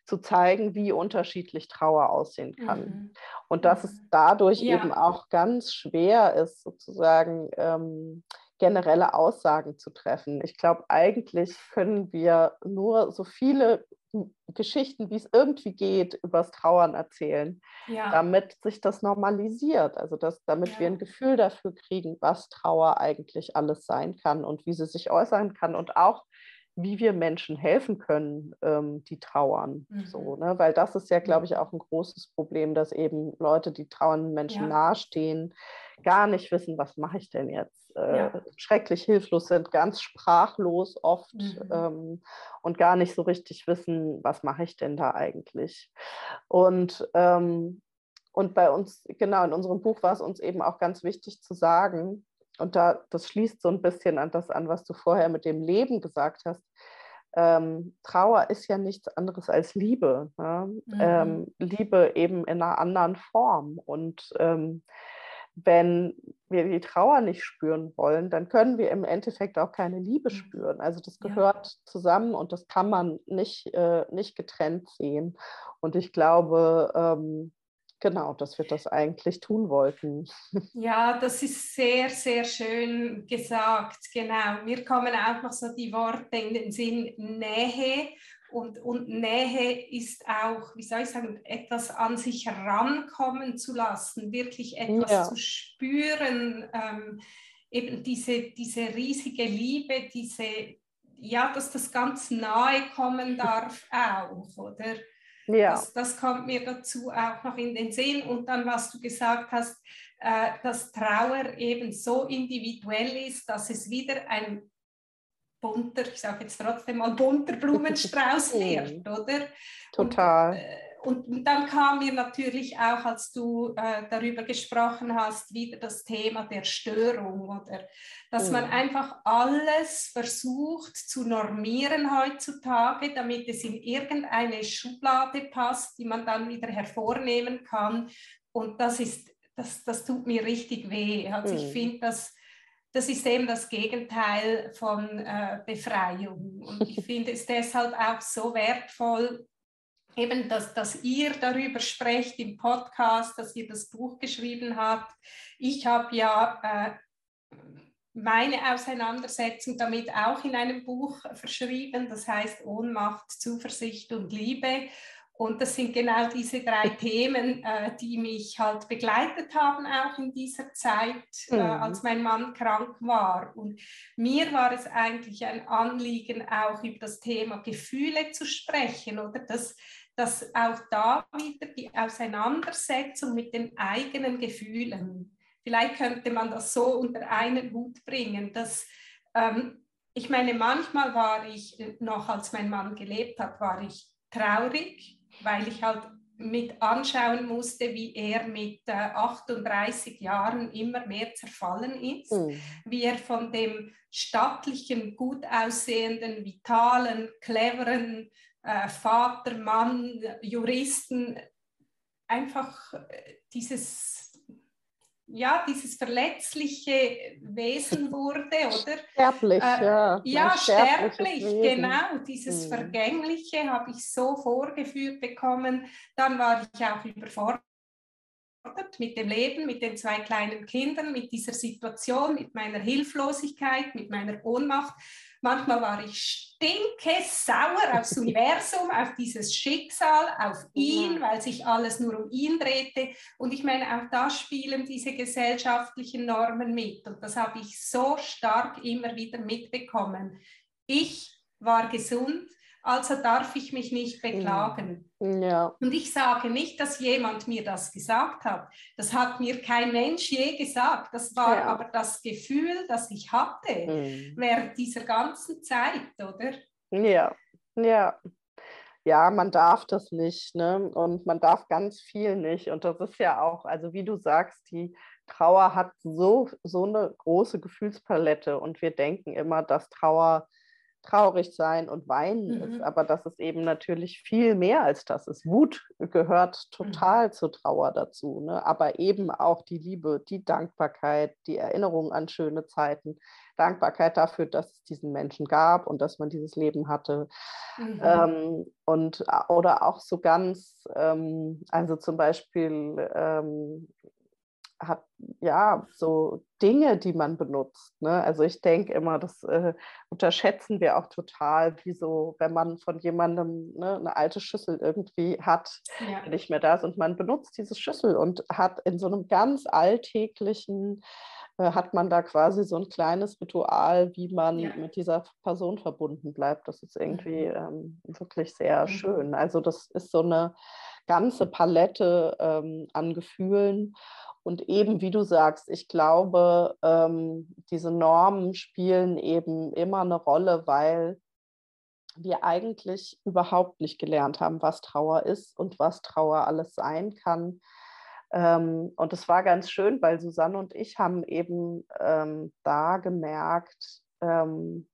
Speaker 2: zu zeigen, wie unterschiedlich Trauer aussehen kann. Mhm. Und dass es dadurch ja. eben auch ganz schwer ist, sozusagen ähm, generelle Aussagen zu treffen. Ich glaube, eigentlich können wir nur so viele Geschichten, wie es irgendwie geht, übers Trauern erzählen, ja. damit sich das normalisiert. Also dass, damit ja. wir ein Gefühl dafür kriegen, was Trauer eigentlich alles sein kann und wie sie sich äußern kann und auch wie wir Menschen helfen können, ähm, die trauern. Mhm. So, ne? Weil das ist ja, glaube ich, auch ein großes Problem, dass eben Leute, die trauernden Menschen ja. nahestehen, gar nicht wissen, was mache ich denn jetzt? Äh, ja. Schrecklich hilflos sind, ganz sprachlos oft mhm. ähm, und gar nicht so richtig wissen, was mache ich denn da eigentlich? Und ähm, und bei uns, genau, in unserem Buch war es uns eben auch ganz wichtig zu sagen, und da, das schließt so ein bisschen an das an, was du vorher mit dem Leben gesagt hast. Ähm, Trauer ist ja nichts anderes als Liebe. Ne? Mhm. Ähm, Liebe eben in einer anderen Form. Und ähm, wenn wir die Trauer nicht spüren wollen, dann können wir im Endeffekt auch keine Liebe spüren. Also das gehört ja. zusammen und das kann man nicht, äh, nicht getrennt sehen. Und ich glaube, ähm, genau, dass wir das eigentlich tun wollten.
Speaker 1: Ja, das ist sehr, sehr schön gesagt. Genau. Mir kommen auch noch so die Worte in den Sinn Nähe und, und Nähe ist auch, wie soll ich sagen, etwas an sich herankommen zu lassen, wirklich etwas ja. zu spüren, ähm, eben diese, diese riesige Liebe, diese, ja, dass das ganz nahe kommen darf auch, oder? Ja. Das, das kommt mir dazu auch noch in den Sinn. Und dann, was du gesagt hast, äh, dass Trauer eben so individuell ist, dass es wieder ein bunter, ich sage jetzt trotzdem mal bunter Blumenstrauß wird, oder?
Speaker 2: Total.
Speaker 1: Und, äh, und, dann kam mir natürlich auch, als du äh, darüber gesprochen hast, wieder das Thema der Störung oder dass mhm. man einfach alles versucht zu normieren heutzutage, damit es in irgendeine Schublade passt, die man dann wieder hervornehmen kann. Und das ist, das, das tut mir richtig weh. Also mhm. ich finde, dass das ist eben das Gegenteil von äh, Befreiung. Und ich finde es deshalb auch so wertvoll, eben, dass, dass ihr darüber sprecht im Podcast, dass ihr das Buch geschrieben habt. Ich habe ja äh, meine Auseinandersetzung damit auch in einem Buch verschrieben, das heißt Ohnmacht, Zuversicht und Liebe. Und das sind genau diese drei Themen, äh, die mich halt begleitet haben, auch in dieser Zeit, äh, mhm. äh, als mein Mann krank war. Und mir war es eigentlich ein Anliegen, auch über das Thema Gefühle zu sprechen, oder dass, dass auch da wieder die Auseinandersetzung mit den eigenen Gefühlen, vielleicht könnte man das so unter einen Hut bringen, dass ähm, ich meine, manchmal war ich, noch als mein Mann gelebt hat, war ich traurig, weil ich halt mit anschauen musste, wie er mit äh, 38 Jahren immer mehr zerfallen ist, mhm. wie er von dem stattlichen, gut aussehenden, vitalen, cleveren äh, Vater, Mann, Juristen einfach äh, dieses ja, dieses verletzliche Wesen wurde, oder?
Speaker 2: Sterblich, äh, ja.
Speaker 1: Ja, sterblich, genau. Dieses mhm. Vergängliche habe ich so vorgeführt bekommen. Dann war ich auch überfordert mit dem Leben, mit den zwei kleinen Kindern, mit dieser Situation, mit meiner Hilflosigkeit, mit meiner Ohnmacht. Manchmal war ich stinke sauer aufs Universum, auf dieses Schicksal, auf ihn, weil sich alles nur um ihn drehte. Und ich meine, auch da spielen diese gesellschaftlichen Normen mit. Und das habe ich so stark immer wieder mitbekommen. Ich war gesund, also darf ich mich nicht beklagen.
Speaker 2: Ja.
Speaker 1: Und ich sage nicht, dass jemand mir das gesagt hat. Das hat mir kein Mensch je gesagt. Das war ja. aber das Gefühl, das ich hatte mhm. während dieser ganzen Zeit, oder?
Speaker 2: Ja, ja. Ja, man darf das nicht, ne? Und man darf ganz viel nicht. Und das ist ja auch, also wie du sagst, die Trauer hat so, so eine große Gefühlspalette und wir denken immer, dass Trauer traurig sein und weinen mhm. ist, aber das ist eben natürlich viel mehr als das ist. Wut gehört total mhm. zur Trauer dazu, ne? aber eben auch die Liebe, die Dankbarkeit, die Erinnerung an schöne Zeiten, Dankbarkeit dafür, dass es diesen Menschen gab und dass man dieses Leben hatte. Mhm. Ähm, und oder auch so ganz, ähm, also zum Beispiel ähm, hat ja so Dinge, die man benutzt. Ne? Also ich denke immer, das äh, unterschätzen wir auch total, wie so, wenn man von jemandem ne, eine alte Schüssel irgendwie hat, ja. nicht mehr da ist und man benutzt diese Schüssel und hat in so einem ganz alltäglichen äh, hat man da quasi so ein kleines Ritual, wie man ja. mit dieser Person verbunden bleibt. Das ist irgendwie mhm. ähm, wirklich sehr mhm. schön. Also das ist so eine ganze Palette ähm, an Gefühlen. Und eben, wie du sagst, ich glaube, ähm, diese Normen spielen eben immer eine Rolle, weil wir eigentlich überhaupt nicht gelernt haben, was Trauer ist und was Trauer alles sein kann. Ähm, und es war ganz schön, weil Susanne und ich haben eben ähm, da gemerkt, ähm,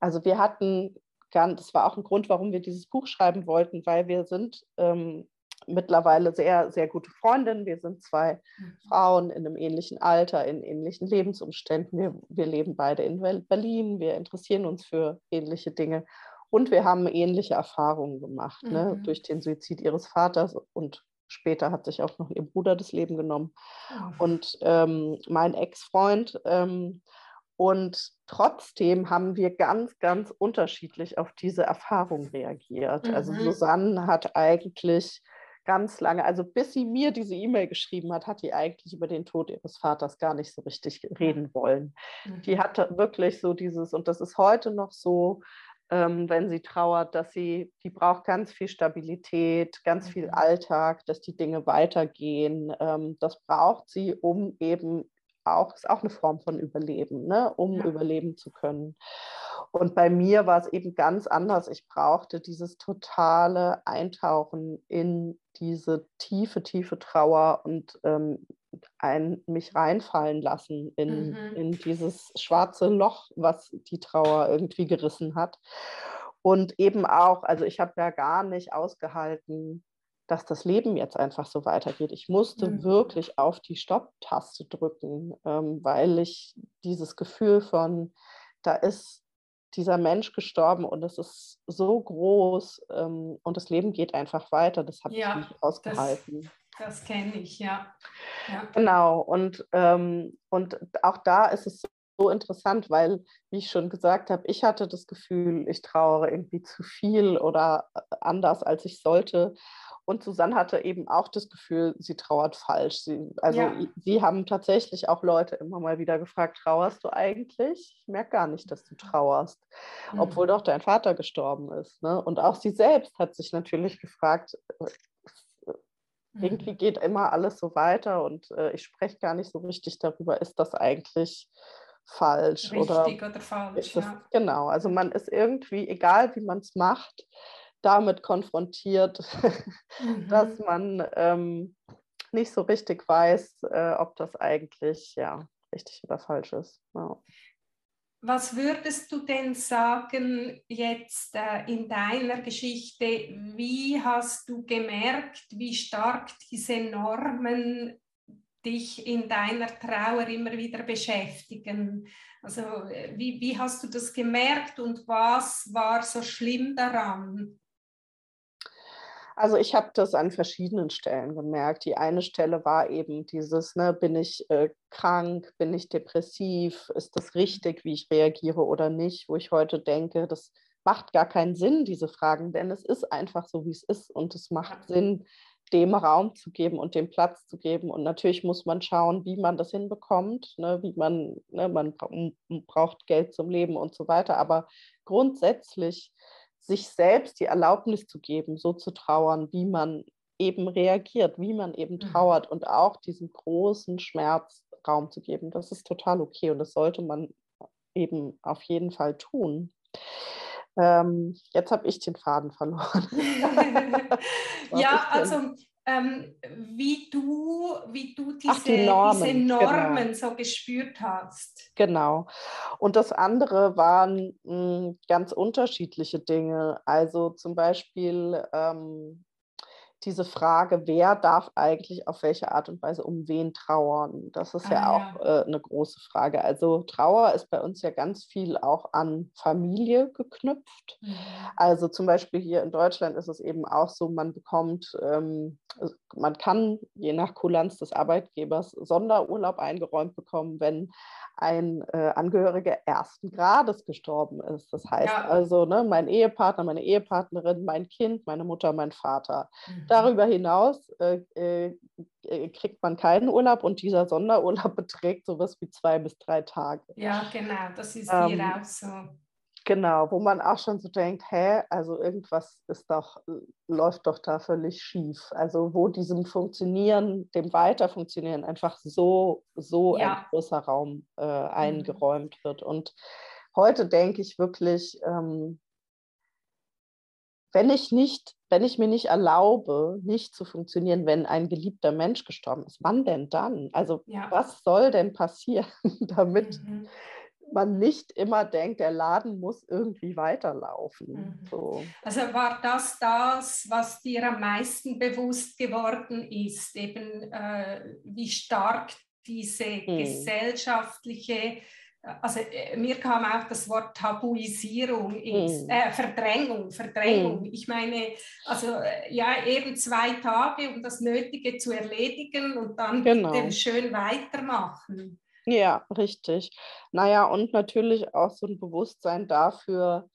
Speaker 2: also wir hatten, das war auch ein Grund, warum wir dieses Buch schreiben wollten, weil wir sind ähm, mittlerweile sehr, sehr gute Freundinnen. Wir sind zwei mhm. Frauen in einem ähnlichen Alter, in ähnlichen Lebensumständen. Wir, wir leben beide in Berlin, wir interessieren uns für ähnliche Dinge und wir haben ähnliche Erfahrungen gemacht, ne, mhm. ne, durch den Suizid ihres Vaters und später hat sich auch noch ihr Bruder das Leben genommen oh. und ähm, mein Ex-Freund. Ähm, und trotzdem haben wir ganz, ganz unterschiedlich auf diese Erfahrung reagiert. Also mhm. Also Susanne hat eigentlich ganz lange, also bis sie mir diese E-Mail geschrieben hat, hat die eigentlich über den Tod ihres Vaters gar nicht so richtig reden wollen. Mhm. Die hatte wirklich so dieses, und das ist heute noch so, ähm, wenn sie trauert, dass sie, die braucht ganz viel Stabilität, ganz viel mhm. Alltag, dass die Dinge weitergehen. Ähm, das braucht sie, um eben auch, ist auch eine Form von Überleben, ne? um ja. überleben zu können. Und bei mir war es eben ganz anders. Ich brauchte dieses totale Eintauchen in diese tiefe, tiefe Trauer und ähm, ein, mich reinfallen lassen in, mhm. in dieses schwarze Loch, was die Trauer irgendwie gerissen hat. Und eben auch, also ich habe ja gar nicht ausgehalten, dass das Leben jetzt einfach so weitergeht. Ich musste mhm. wirklich auf die Stopp-Taste drücken, ähm, weil ich dieses Gefühl von, da ist dieser Mensch gestorben und es ist so groß ähm, und das Leben geht einfach weiter, das habe ja, ich nicht ausgehalten.
Speaker 1: Das, das kenne ich, ja.
Speaker 2: ja. Genau, und, ähm, und auch da ist es so interessant, weil, wie ich schon gesagt habe, ich hatte das Gefühl, ich trauere irgendwie zu viel oder äh, anders, als ich sollte. Und Susanne hatte eben auch das Gefühl, sie trauert falsch. Sie, also ja. sie haben tatsächlich auch Leute immer mal wieder gefragt, trauerst du eigentlich? Ich merke gar nicht, dass du trauerst, mhm. obwohl doch dein Vater gestorben ist. Ne? Und auch sie selbst hat sich natürlich gefragt, äh, irgendwie mhm. geht immer alles so weiter und äh, ich spreche gar nicht so richtig darüber, ist das eigentlich falsch
Speaker 1: richtig oder, oder falsch?
Speaker 2: Das, ja. Genau, also man ist irgendwie, egal wie man es macht, damit konfrontiert, mhm. dass man ähm, nicht so richtig weiß, äh, ob das eigentlich ja, richtig oder falsch ist. Ja.
Speaker 1: Was würdest du denn sagen jetzt äh, in deiner Geschichte? Wie hast du gemerkt, wie stark diese Normen dich in deiner Trauer immer wieder beschäftigen? Also äh, wie, wie hast du das gemerkt und was war so schlimm daran?
Speaker 2: Also ich habe das an verschiedenen Stellen gemerkt. Die eine Stelle war eben dieses, ne, bin ich äh, krank, bin ich depressiv, ist das richtig, wie ich reagiere oder nicht, wo ich heute denke, das macht gar keinen Sinn, diese Fragen, denn es ist einfach so, wie es ist und es macht Sinn, dem Raum zu geben und dem Platz zu geben. Und natürlich muss man schauen, wie man das hinbekommt, ne, wie man, ne, man braucht Geld zum Leben und so weiter. Aber grundsätzlich sich selbst die Erlaubnis zu geben, so zu trauern, wie man eben reagiert, wie man eben mhm. trauert und auch diesen großen Schmerz Raum zu geben. Das ist total okay und das sollte man eben auf jeden Fall tun. Ähm, jetzt habe ich den Faden verloren.
Speaker 1: ja, also ähm, wie du, wie du diese, Ach, die Normen, diese. Normen genau. so gespürt hast.
Speaker 2: Genau. Und das andere waren mh, hm, ganz unterschiedliche Dinge. Also zum Beispiel ähm, diese Frage, wer darf eigentlich auf welche Art und Weise um wen trauern? Das ist ah, ja auch Äh, eine große Frage. Also Trauer ist bei uns ja ganz viel auch an Familie geknüpft. Mhm. Also zum Beispiel hier in Deutschland ist es eben auch so, man bekommt, ähm, man kann je nach Kulanz des Arbeitgebers Sonderurlaub eingeräumt bekommen, wenn ein äh, Angehöriger ersten Grades gestorben ist. Das heißt ja. also, ne, mein Ehepartner, meine Ehepartnerin, mein Kind, meine Mutter, mein Vater. Mhm. Darüber hinaus äh, äh, kriegt man keinen Urlaub und dieser Sonderurlaub beträgt sowas wie zwei bis drei Tage.
Speaker 1: Ja, genau, das ist hier ähm, auch so.
Speaker 2: Genau, wo man auch schon so denkt, hä, also irgendwas ist doch, läuft doch da völlig schief. Also wo diesem Funktionieren, dem Weiterfunktionieren einfach so, so ja. ein großer Raum äh, mhm. eingeräumt wird. Und heute denke ich wirklich, ähm, wenn ich nicht, wenn ich mir nicht erlaube, nicht zu funktionieren, wenn ein geliebter Mensch gestorben ist, wann denn dann? Also ja. was soll denn passieren, damit mhm man nicht immer denkt, der Laden muss irgendwie weiterlaufen.
Speaker 1: Mhm. So. Also war das das, was dir am meisten bewusst geworden ist, eben äh, wie stark diese mhm. gesellschaftliche also äh, mir kam auch das Wort Tabuisierung, ins, mm. äh, Verdrängung, Verdrängung. Mm. Ich meine, also äh, ja, eben zwei Tage, um das Nötige zu erledigen und dann genau. schön weitermachen.
Speaker 2: Ja, richtig. Naja, und natürlich auch so ein Bewusstsein dafür,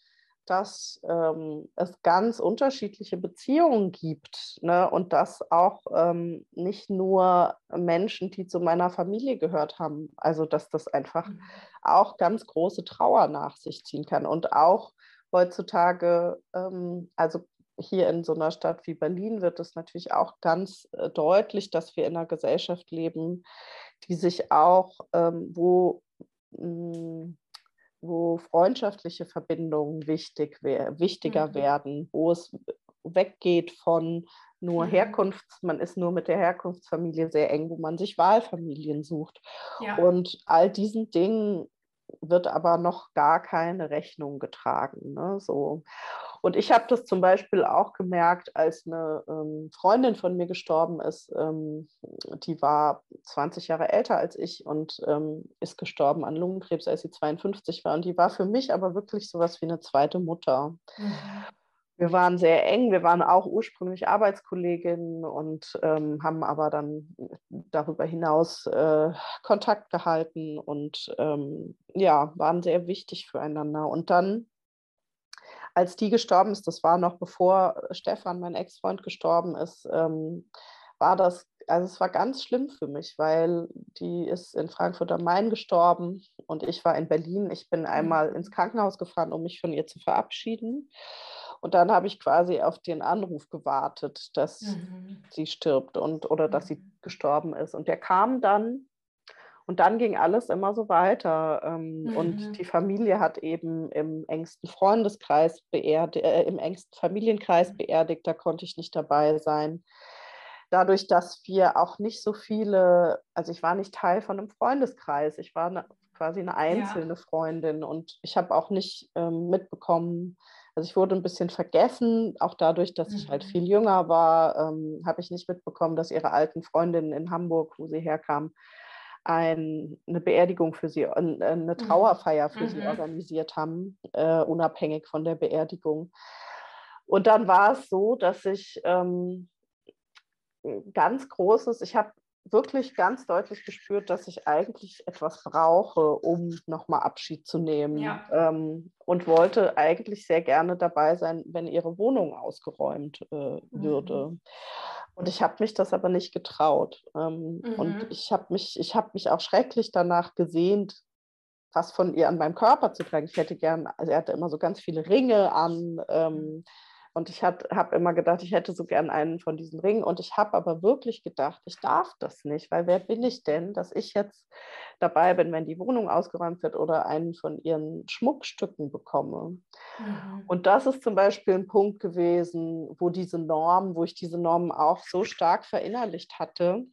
Speaker 2: dass ähm, es ganz unterschiedliche Beziehungen gibt ne? und dass auch ähm, nicht nur Menschen, die zu meiner Familie gehört haben, also dass das einfach mhm. auch ganz große Trauer nach sich ziehen kann und auch heutzutage, ähm, also hier in so einer Stadt wie Berlin wird es natürlich auch ganz äh, deutlich, dass wir in einer Gesellschaft leben, die sich auch, ähm, wo mh, hm, wo freundschaftliche Verbindungen wichtig wichtiger mhm. werden, wo es weggeht von nur mhm. Herkunfts, man ist nur mit der Herkunftsfamilie sehr eng, wo man sich Wahlfamilien sucht. Ja. Und all diesen Dingen wird aber noch gar keine Rechnung getragen. Ne? So. Und ich habe das zum Beispiel auch gemerkt, als eine ähm, Freundin von mir gestorben ist. Ähm, die war 20 Jahre älter als ich und ähm, ist gestorben an Lungenkrebs, als sie 52 war. Und die war für mich aber wirklich so was wie eine zweite Mutter. Mhm. Wir waren sehr eng, wir waren auch ursprünglich Arbeitskolleginnen und ähm, haben aber dann darüber hinaus äh, Kontakt gehalten und ähm, ja, waren sehr wichtig füreinander. Und dann als die gestorben ist, das war noch bevor Stefan, mein Ex-Freund, gestorben ist, ähm, war das, also es war ganz schlimm für mich, weil die ist in Frankfurt am Main gestorben und ich war in Berlin. Ich bin einmal ins Krankenhaus gefahren, um mich von ihr zu verabschieden. Und dann habe ich quasi auf den Anruf gewartet, dass mhm. sie stirbt und oder dass sie mhm. gestorben ist. Und der kam dann und dann ging alles immer so weiter. Ähm, mhm. Und die Familie hat eben im engsten Freundeskreis beerdigt, äh, im engsten Familienkreis mhm. beerdigt, da konnte ich nicht dabei sein. Dadurch, dass wir auch nicht so viele, also ich war nicht Teil von einem Freundeskreis, ich war eine, quasi eine einzelne ja. Freundin und ich habe auch nicht ähm, mitbekommen, also ich wurde ein bisschen vergessen, auch dadurch, dass ich halt mhm. viel jünger war, ähm, habe ich nicht mitbekommen, dass ihre alten Freundinnen in Hamburg, wo sie herkam, ein, eine Beerdigung für sie, eine mhm. Trauerfeier für mhm. sie organisiert haben, äh, unabhängig von der Beerdigung. Und dann war es so, dass ich ähm, ganz großes, ich habe wirklich ganz deutlich gespürt, dass ich eigentlich etwas brauche, um nochmal Abschied zu nehmen. Ja. Ähm, und wollte eigentlich sehr gerne dabei sein, wenn ihre Wohnung ausgeräumt äh, mhm. würde. Und ich habe mich das aber nicht getraut. Ähm, mhm. Und ich habe mich, ich mich auch schrecklich danach gesehnt, was von ihr an meinem Körper zu tragen. Ich hätte gern, also er hatte immer so ganz viele Ringe an. Ähm, mhm. Und ich habe immer gedacht, ich hätte so gern einen von diesen Ringen. Und ich habe aber wirklich gedacht, ich darf das nicht, weil wer bin ich denn, dass ich jetzt dabei bin, wenn die Wohnung ausgeräumt wird oder einen von ihren Schmuckstücken bekomme. Mhm. Und das ist zum Beispiel ein Punkt gewesen, wo diese Normen, wo ich diese Normen auch so stark verinnerlicht hatte,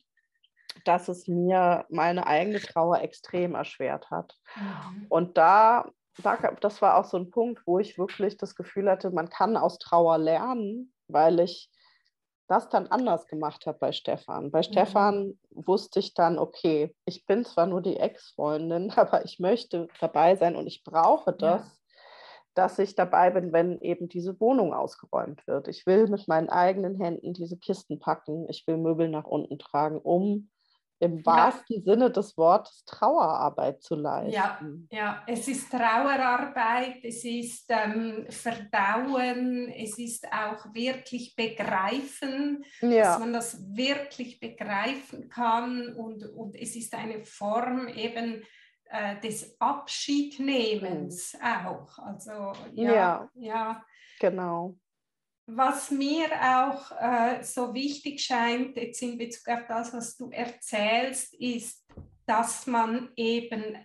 Speaker 2: dass es mir meine eigene Trauer extrem erschwert hat. Mhm. Und da das war auch so ein Punkt, wo ich wirklich das Gefühl hatte, man kann aus Trauer lernen, weil ich das dann anders gemacht habe bei Stefan. Bei mhm. Stefan wusste ich dann, okay, ich bin zwar nur die Ex-Freundin, aber ich möchte dabei sein und ich brauche das, ja. dass ich dabei bin, wenn eben diese Wohnung ausgeräumt wird. Ich will mit meinen eigenen Händen diese Kisten packen, ich will Möbel nach unten tragen, um im wahrsten ja. Sinne des Wortes Trauerarbeit zu leisten.
Speaker 1: Ja, ja. es ist Trauerarbeit, es ist ähm, Verdauen, es ist auch wirklich Begreifen, ja. dass man das wirklich begreifen kann und, und es ist eine Form eben äh, des Abschiednehmens mhm. auch. Also ja, ja, ja.
Speaker 2: genau.
Speaker 1: Was mir auch äh, so wichtig scheint, jetzt in Bezug auf das, was du erzählst, ist, dass man eben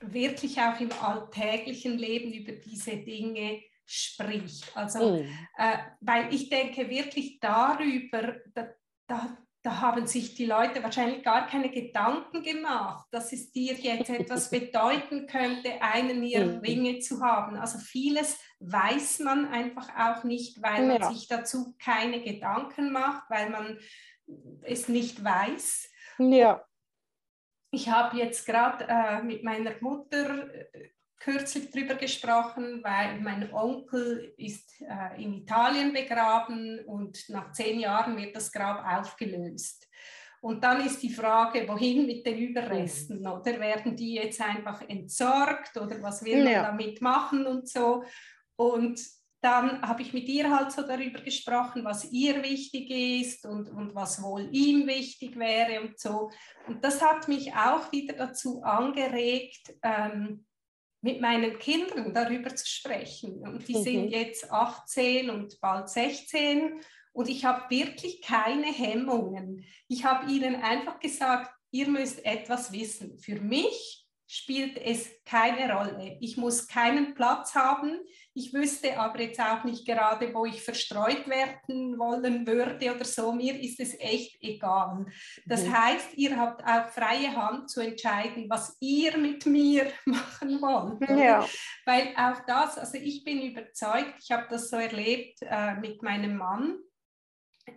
Speaker 1: wirklich auch im alltäglichen Leben über diese Dinge spricht. Also, mm. äh, weil ich denke wirklich darüber, da, da, da haben sich die Leute wahrscheinlich gar keine Gedanken gemacht, dass es dir jetzt etwas bedeuten könnte, einen ihrer mhm. Ringe zu haben. Also vieles weiß man einfach auch nicht, weil man ja. sich dazu keine Gedanken macht, weil man es nicht weiß.
Speaker 2: Ja.
Speaker 1: Ich habe jetzt gerade äh, mit meiner Mutter äh, kürzlich darüber gesprochen, weil mein Onkel ist äh, in Italien begraben und nach zehn Jahren wird das Grab aufgelöst. Und dann ist die Frage, wohin mit den Überresten? Mhm. Oder werden die jetzt einfach entsorgt oder was will man ja. damit machen und so? Und dann habe ich mit ihr halt so darüber gesprochen, was ihr wichtig ist und, und was wohl ihm wichtig wäre und so. Und das hat mich auch wieder dazu angeregt, ähm, mit meinen Kindern darüber zu sprechen. Und die mhm. sind jetzt 18 und bald 16 und ich habe wirklich keine Hemmungen. Ich habe ihnen einfach gesagt, ihr müsst etwas wissen. Für mich spielt es keine Rolle. Ich muss keinen Platz haben. Ich wüsste aber jetzt auch nicht gerade, wo ich verstreut werden wollen würde oder so. Mir ist es echt egal. Das mhm. heißt, ihr habt auch freie Hand zu entscheiden, was ihr mit mir machen wollt. Ja. Weil auch das, also ich bin überzeugt, ich habe das so erlebt äh, mit meinem Mann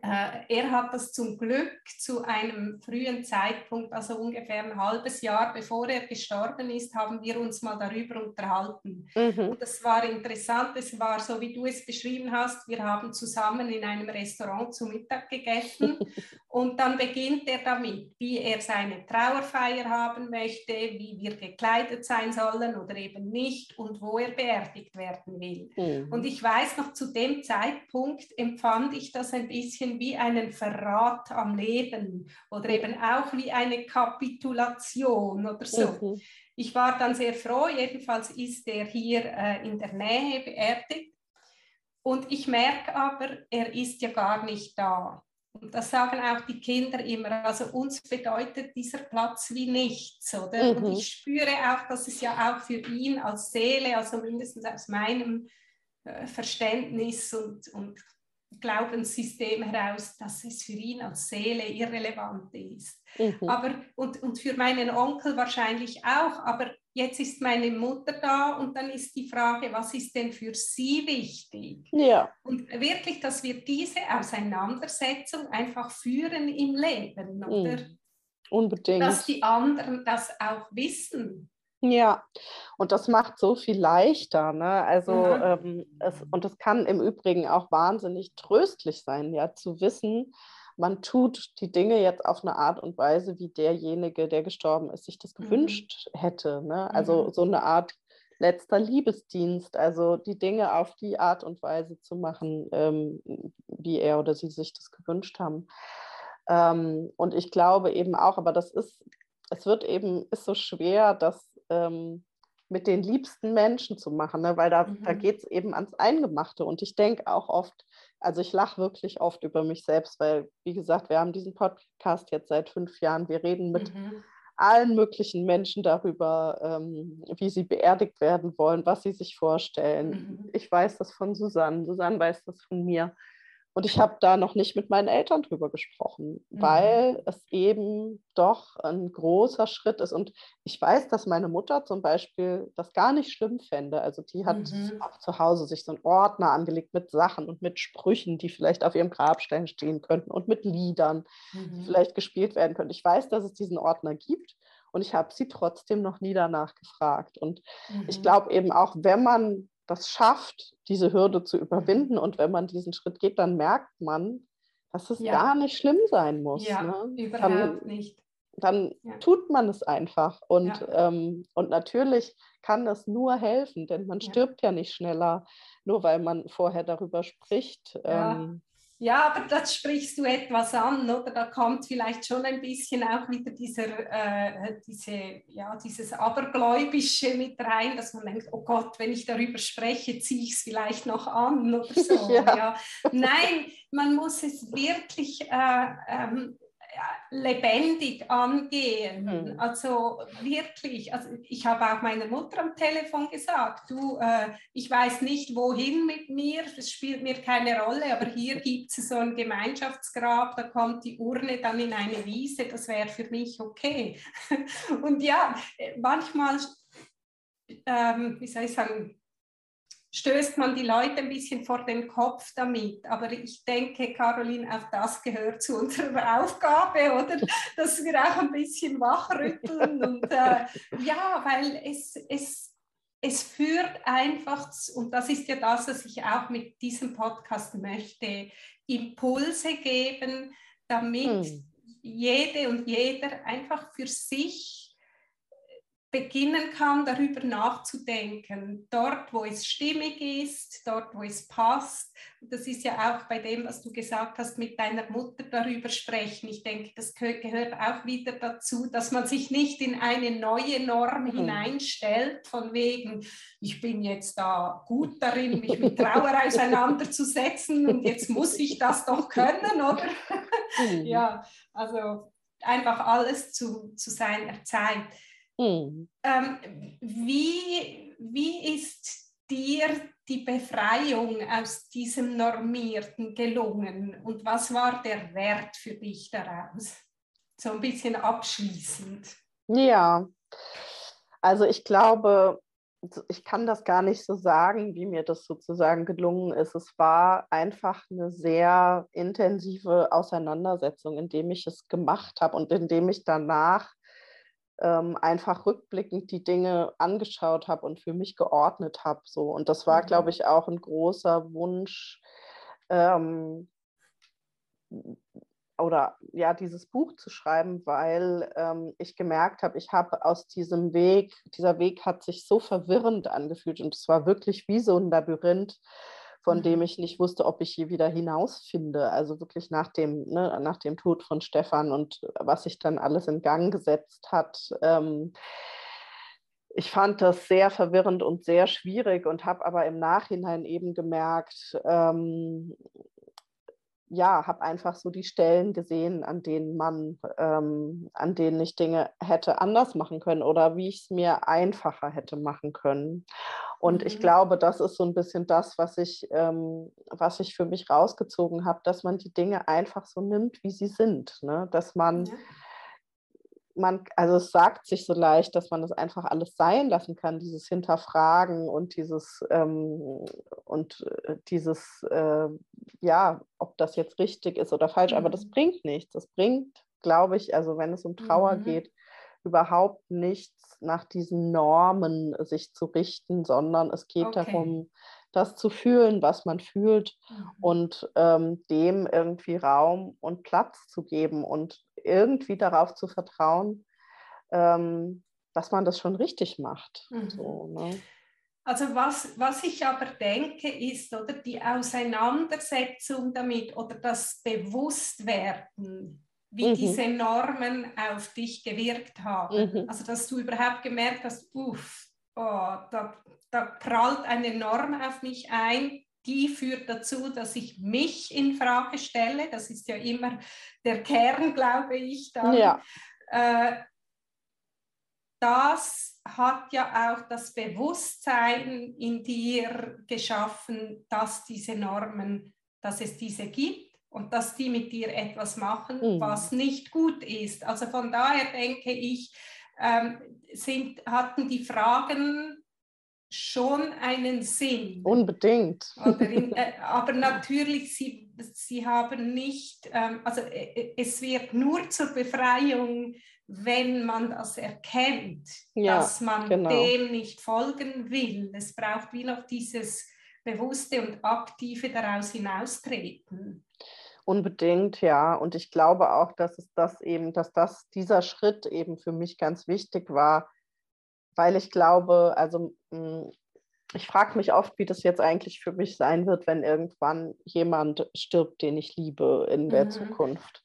Speaker 1: er hat das zum Glück zu einem frühen Zeitpunkt, also ungefähr ein halbes Jahr bevor er gestorben ist, haben wir uns mal darüber unterhalten. Mhm. Und das war interessant, es war so, wie du es beschrieben hast, wir haben zusammen in einem Restaurant zu Mittag gegessen und dann beginnt er damit, wie er seine Trauerfeier haben möchte, wie wir gekleidet sein sollen oder eben nicht und wo er beerdigt werden will. Mhm. Und ich weiß noch, zu dem Zeitpunkt empfand ich das ein bisschen bisschen wie einen Verrat am Leben oder eben auch wie eine Kapitulation oder so. Mhm. Ich war dann sehr froh, jedenfalls ist er hier äh, in der Nähe beerdigt. Und ich merke aber, er ist ja gar nicht da. Und das sagen auch die Kinder immer. Also uns bedeutet dieser Platz wie nichts, oder? Mhm. Und ich spüre auch, dass es ja auch für ihn als Seele, also mindestens aus meinem äh, Verständnis und, und Glaubenssystem heraus, dass es für ihn als Seele irrelevant ist. Mhm. Aber, und, und für meinen Onkel wahrscheinlich auch, aber jetzt ist meine Mutter da und dann ist die Frage, was ist denn für sie wichtig?
Speaker 2: Ja.
Speaker 1: Und wirklich, dass wir diese Auseinandersetzung einfach führen im Leben, oder? Mhm.
Speaker 2: Unbedingt.
Speaker 1: Dass die anderen das auch wissen.
Speaker 2: Ja, und das macht so viel leichter. Ne? Also, mhm. ähm, es, und es kann im Übrigen auch wahnsinnig tröstlich sein, ja, zu wissen, man tut die Dinge jetzt auf eine Art und Weise, wie derjenige, der gestorben ist, sich das mhm. gewünscht hätte. Ne? Also mhm. so eine Art letzter Liebesdienst, also die Dinge auf die Art und Weise zu machen, ähm, wie er oder sie sich das gewünscht haben. Ähm, und ich glaube eben auch, aber das ist, es wird eben, ist so schwer, das ähm, mit den liebsten Menschen zu machen, ne? weil da, mhm. da geht es eben ans Eingemachte. Und ich denke auch oft, also ich lache wirklich oft über mich selbst, weil, wie gesagt, wir haben diesen Podcast jetzt seit fünf Jahren. Wir reden mit mhm. allen möglichen Menschen darüber, ähm, wie sie beerdigt werden wollen, was sie sich vorstellen. Mhm. Ich weiß das von Susanne, Susanne weiß das von mir. Und ich habe da noch nicht mit meinen Eltern drüber gesprochen, mhm. weil es eben doch ein großer Schritt ist. Und ich weiß, dass meine Mutter zum Beispiel das gar nicht schlimm fände. Also die hat mhm. auch zu Hause sich so einen Ordner angelegt mit Sachen und mit Sprüchen, die vielleicht auf ihrem Grabstein stehen könnten und mit Liedern, mhm. die vielleicht gespielt werden können. Ich weiß, dass es diesen Ordner gibt. Und ich habe sie trotzdem noch nie danach gefragt. Und ich mhm. glaube eben auch, wenn man das schafft, diese Hürde zu überwinden und wenn man diesen Schritt geht, dann merkt man, dass es ja. gar nicht schlimm sein muss.
Speaker 1: Ja, ne? überhaupt dann, nicht.
Speaker 2: Dann ja. tut man es einfach. Und, ja. ähm, und natürlich kann das nur helfen, denn man stirbt ja nicht schneller, nur weil man vorher darüber spricht. Ähm,
Speaker 1: ja, aber das sprichst du etwas an, oder? Da kommt vielleicht schon ein bisschen auch wieder dieser, äh, diese, ja, dieses Abergläubische mit rein, dass man denkt, oh Gott, wenn ich darüber spreche, ziehe ich es vielleicht noch an oder so. ja. ja. Nein, man muss es wirklich äh, ähm, lebendig angehen. Mhm. Also wirklich, also ich habe auch meiner Mutter am Telefon gesagt, du, äh, ich weiß nicht wohin mit mir, es spielt mir keine Rolle, aber hier gibt es so ein Gemeinschaftsgrab, da kommt die Urne dann in eine Wiese, das wäre für mich okay. Und ja, manchmal, ähm, wie soll ich sagen, stößt man die Leute ein bisschen vor den Kopf damit. Aber ich denke, Caroline, auch das gehört zu unserer Aufgabe, oder? Dass wir auch ein bisschen wachrütteln. Und äh, ja, weil es, es, es führt einfach, und das ist ja das, was ich auch mit diesem Podcast möchte, Impulse geben, damit hm. jede und jeder einfach für sich beginnen kann, darüber nachzudenken, dort, wo es stimmig ist, dort, wo es passt. Und das ist ja auch bei dem, was du gesagt hast, mit deiner Mutter darüber sprechen. Ich denke, das gehört auch wieder dazu, dass man sich nicht in eine neue Norm mhm. hineinstellt, von wegen, ich bin jetzt da gut darin, mich mit Trauer auseinanderzusetzen und jetzt muss ich das doch können, oder? Mhm. ja, also einfach alles zu, zu seiner Zeit. Mhm. Ähm, wie, wie ist dir die Befreiung aus diesem Normierten gelungen und was war der Wert für dich daraus? So ein bisschen abschließend.
Speaker 2: Ja, also ich glaube, ich kann das gar nicht so sagen, wie mir das sozusagen gelungen ist. Es war einfach eine sehr intensive Auseinandersetzung, indem ich es gemacht habe und indem ich danach ähm, einfach rückblickend die Dinge angeschaut habe und für mich geordnet habe. So. Und das war, glaube mhm. ich, auch ein großer Wunsch, ähm, oder ja, dieses Buch zu schreiben, weil ähm, ich gemerkt habe, ich habe aus diesem Weg, dieser Weg hat sich so verwirrend angefühlt und es war wirklich wie so ein Labyrinth von dem mhm. ich nicht wusste, ob ich je wieder hinausfinde. Also wirklich nach dem, ne, nach dem Tod von Stefan und was sich dann alles in Gang gesetzt hat. Ähm, ich fand das sehr verwirrend und sehr schwierig und habe aber im Nachhinein eben gemerkt, ähm, ja, habe einfach so die Stellen gesehen, an denen man, ähm, an denen ich Dinge hätte anders machen können oder wie ich es mir einfacher hätte machen können. Und mhm. ich glaube, das ist so ein bisschen das, was ich, ähm, was ich für mich rausgezogen habe, dass man die Dinge einfach so nimmt, wie sie sind. Ne? Dass man ja man, also es sagt sich so leicht, dass man das einfach alles sein lassen kann, dieses Hinterfragen und dieses ähm, und äh, dieses, äh, ja, ob das jetzt richtig ist oder falsch, mhm. aber das mhm. bringt nichts. Das bringt, glaube ich, also wenn es um Trauer mhm. geht, überhaupt nichts nach diesen Normen sich zu richten, sondern es geht okay. darum, das zu fühlen, was man fühlt mhm. und ähm, dem irgendwie Raum und Platz zu geben und irgendwie darauf zu vertrauen, ähm, dass man das schon richtig macht. Mhm. So, ne?
Speaker 1: Also was, was ich aber denke, ist, oder die Auseinandersetzung damit oder das Bewusstwerden, wie mhm. diese Normen auf dich gewirkt haben. Mhm. Also dass du überhaupt gemerkt hast, uff, oh, da, da prallt eine Norm auf mich ein, die führt dazu, dass ich mich in Frage stelle. Das ist ja immer der Kern, glaube ich. Dann. Ja. Äh, das hat ja auch das Bewusstsein in dir geschaffen, dass diese Normen, dass es diese gibt und dass die mit dir etwas machen, mhm. was nicht gut ist. Also von daher denke ich, ähm, sind, hatten die Fragen schon einen Sinn.
Speaker 2: Unbedingt.
Speaker 1: In, äh, aber natürlich, sie, sie haben nicht, ähm, also äh, äh, es wird nur zur Befreiung, wenn man das erkennt, ja, dass man genau. dem nicht folgen will. Es braucht wie noch dieses bewusste und aktive daraus hinaustreten.
Speaker 2: Unbedingt, ja. Und ich glaube auch, dass es das eben, dass das dieser Schritt eben für mich ganz wichtig war, weil ich glaube, also hm, ich frage mich oft, wie das jetzt eigentlich für mich sein wird, wenn irgendwann jemand stirbt, den ich liebe in der mhm. Zukunft.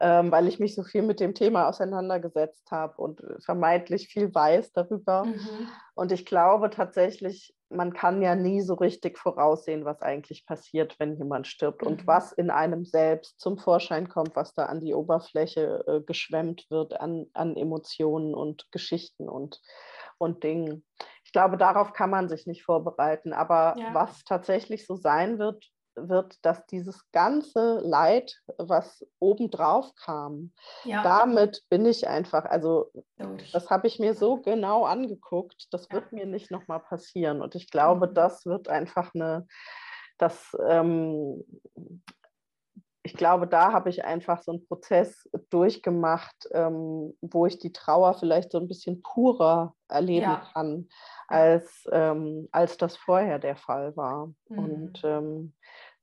Speaker 2: Ähm, weil ich mich so viel mit dem Thema auseinandergesetzt habe und vermeintlich viel weiß darüber. Mhm. Und ich glaube tatsächlich, man kann ja nie so richtig voraussehen, was eigentlich passiert, wenn jemand stirbt mhm. und was in einem selbst zum Vorschein kommt, was da an die Oberfläche äh, geschwemmt wird an, an Emotionen und Geschichten und, und Dingen. Ich glaube, darauf kann man sich nicht vorbereiten. Aber ja. was tatsächlich so sein wird, wird, dass dieses ganze Leid, was obendrauf kam, ja. damit bin ich einfach, also das habe ich mir so genau angeguckt, das wird mir nicht nochmal passieren. Und ich glaube, mhm. das wird einfach eine, das, ähm, ich glaube, da habe ich einfach so einen Prozess durchgemacht, ähm, wo ich die Trauer vielleicht so ein bisschen purer erleben ja. kann, als, ähm, als das vorher der Fall war. Mhm. Und ähm,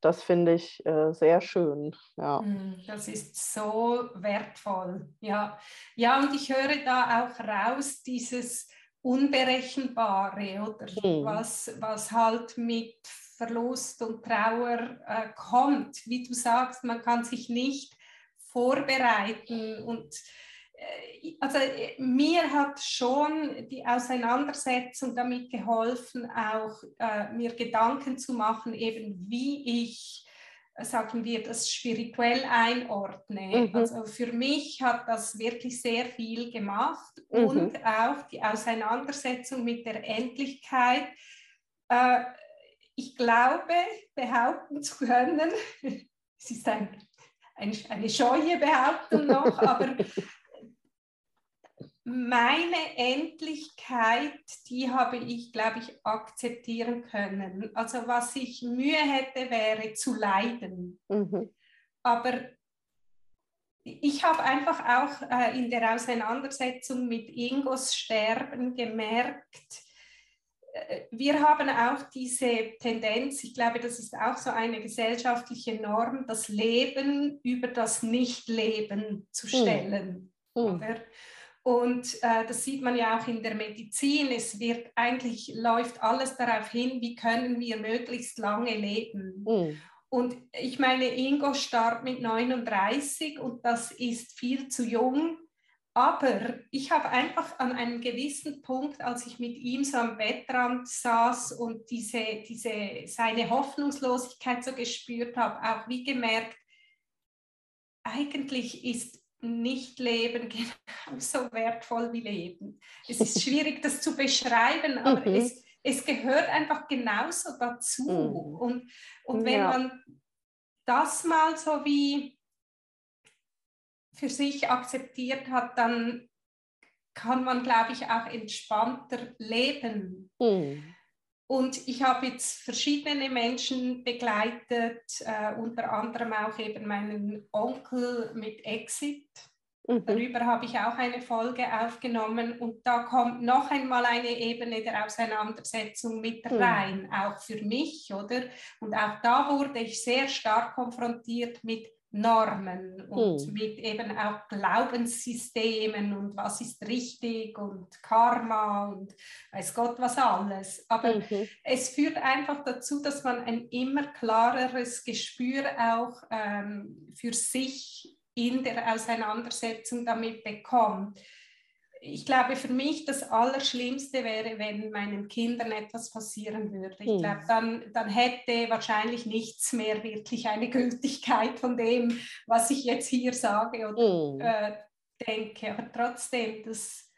Speaker 2: das finde ich äh, sehr schön. Ja.
Speaker 1: Hm, das ist so wertvoll. Ja. ja, und ich höre da auch raus, dieses Unberechenbare, oder hm. was, was halt mit Verlust und Trauer äh, kommt. Wie du sagst, man kann sich nicht vorbereiten und äh, also äh, mir hat schon die Auseinandersetzung damit geholfen, auch äh, mir Gedanken zu machen, eben wie ich, äh, sagen wir, das spirituell einordne. Mhm. Also für mich hat das wirklich sehr viel gemacht mhm. und auch die Auseinandersetzung mit der Endlichkeit. Äh, ich glaube, behaupten zu können, es ist ein, ein, eine scheue Behauptung noch, aber meine Endlichkeit, die habe ich, glaube ich, akzeptieren können. Also was ich Mühe hätte, wäre zu leiden. Mhm. Aber ich habe einfach auch äh, in der Auseinandersetzung mit Ingos Sterben gemerkt, wir haben auch diese Tendenz, ich glaube, das ist auch so eine gesellschaftliche Norm, das Leben über das Nichtleben zu hm. stellen. Mhm. Oder? Und äh, das sieht man ja auch in der Medizin. Es wird eigentlich läuft alles darauf hin, wie können wir möglichst lange leben. Mhm. Und ich meine, Ingo starb mit 39 und das ist viel zu jung. Aber ich habe einfach an einem gewissen Punkt, als ich mit ihm so am Bettrand saß und diese, diese, seine Hoffnungslosigkeit so gespürt habe, auch wie gemerkt, eigentlich ist nicht leben genauso wertvoll wie leben. Es ist schwierig, das zu beschreiben, aber mhm. es, es gehört einfach genauso dazu. Mhm. Und, und wenn ja. man das mal so wie für sich akzeptiert hat, dann kann man, glaube ich, auch entspannter leben. Mhm. Und ich habe jetzt verschiedene Menschen begleitet, äh, unter anderem auch eben meinen Onkel mit Exit. Mhm. Darüber habe ich auch eine Folge aufgenommen und da kommt noch einmal eine Ebene der Auseinandersetzung mit mhm. rein, mhm. auch für mich, oder? Und auch da wurde ich sehr stark konfrontiert mit Normen und hm. mit eben auch Glaubenssystemen und was ist richtig und Karma und weiß Gott was alles. Aber mhm. es führt einfach dazu, dass man ein immer klareres Gespür auch ähm, für sich in der Auseinandersetzung damit bekommt ich glaube, für mich das Allerschlimmste wäre, wenn meinen Kindern etwas passieren würde. Ich hm. glaube, dann, dann hätte wahrscheinlich nichts mehr wirklich eine Gültigkeit von dem, was ich jetzt hier sage oder hm. äh, denke. Aber trotzdem, das,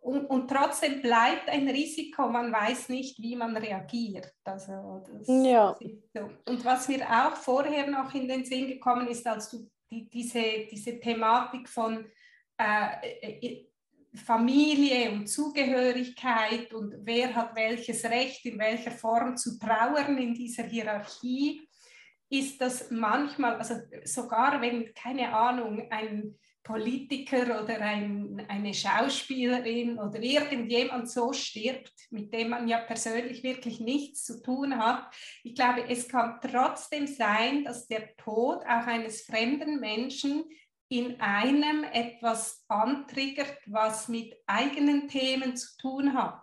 Speaker 1: und, und, trotzdem bleibt ein Risiko, man weiß nicht, wie man reagiert. Also ja. so. Und was mir auch vorher noch in den Sinn gekommen ist, als du die, diese, diese Thematik von äh, äh Familie und Zugehörigkeit und wer hat welches Recht in welcher Form zu trauern in dieser Hierarchie, ist das manchmal, also sogar wenn, keine Ahnung, ein Politiker oder ein, eine Schauspielerin oder irgendjemand so stirbt, mit dem man ja persönlich wirklich nichts zu tun hat. Ich glaube, es kann trotzdem sein, dass der Tod auch eines fremden Menschen in einem etwas antriggert, was mit eigenen Themen zu tun hat.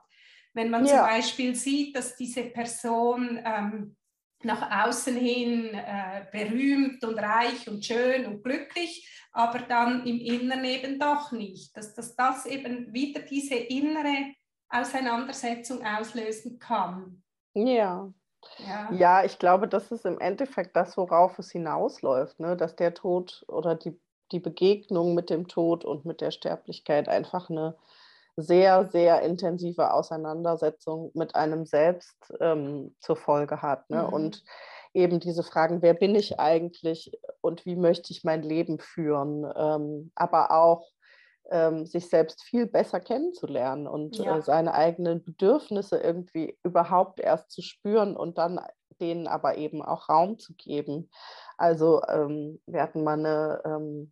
Speaker 1: Wenn man ja. zum Beispiel sieht, dass diese Person ähm, nach außen hin äh, berühmt und reich und schön und glücklich, aber dann im Inneren eben doch nicht, dass, dass das eben wieder diese innere Auseinandersetzung auslösen kann.
Speaker 2: Ja. Ja. ja, ich glaube, das ist im Endeffekt das, worauf es hinausläuft, ne? dass der Tod oder die, die Begegnung mit dem Tod und mit der Sterblichkeit einfach eine sehr, sehr intensive Auseinandersetzung mit einem selbst ähm, zur Folge hat. Ne? Mhm. Und eben diese Fragen, wer bin ich eigentlich und wie möchte ich mein Leben führen, ähm, aber auch ähm, sich selbst viel besser kennenzulernen und ja. äh, seine eigenen Bedürfnisse irgendwie überhaupt erst zu spüren und dann denen aber eben auch Raum zu geben. Also ähm, wir hatten mal eine, ähm,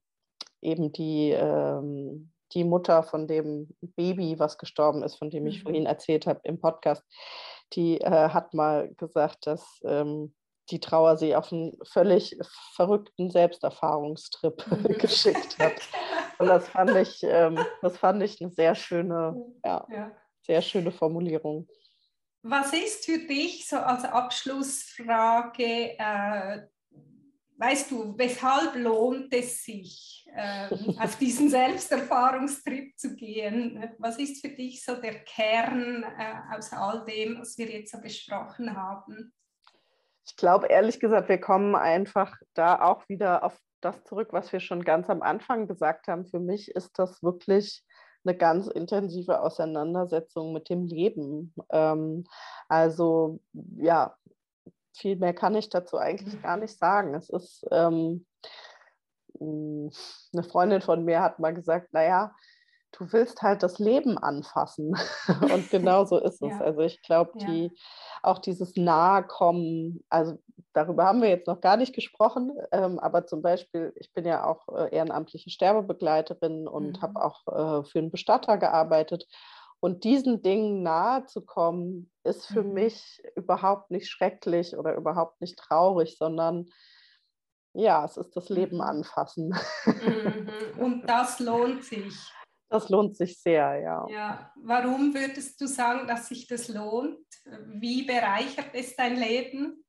Speaker 2: eben die, ähm, die Mutter von dem Baby, was gestorben ist, von dem ich mhm. vorhin erzählt habe im Podcast, die äh, hat mal gesagt, dass ähm, die Trauer sie auf einen völlig verrückten Selbsterfahrungstrip geschickt hat. Und das fand ich, ähm, das fand ich eine sehr schöne, ja, ja, sehr schöne Formulierung.
Speaker 1: Was ist für dich so als Abschlussfrage, äh, weißt du, weshalb lohnt es sich, äh, auf diesen Selbsterfahrungstrip zu gehen? Was ist für dich so der Kern äh, aus all dem, was wir jetzt so besprochen haben?
Speaker 2: Ich glaube ehrlich gesagt, wir kommen einfach da auch wieder auf das zurück, was wir schon ganz am Anfang gesagt haben. Für mich ist das wirklich eine ganz intensive Auseinandersetzung mit dem Leben. Ähm, also ja, viel mehr kann ich dazu eigentlich gar nicht sagen. Es ist ähm, eine Freundin von mir hat mal gesagt, naja, du willst halt das Leben anfassen. Und genau so ist es. Ja. Also ich glaube, die, auch dieses Nahekommen, also darüber haben wir jetzt noch gar nicht gesprochen, ähm, aber zum Beispiel, ich bin ja auch äh, ehrenamtliche Sterbebegleiterin und mhm. habe auch äh, für einen Bestatter gearbeitet. Und diesen Dingen nahe zu kommen, ist für mhm. mich überhaupt nicht schrecklich oder überhaupt nicht traurig, sondern ja, es ist das Leben mhm. anfassen.
Speaker 1: Mhm. Und das lohnt sich.
Speaker 2: Das lohnt sich sehr, ja.
Speaker 1: Ja, warum würdest du sagen, dass sich das lohnt? Wie bereichert es dein Leben?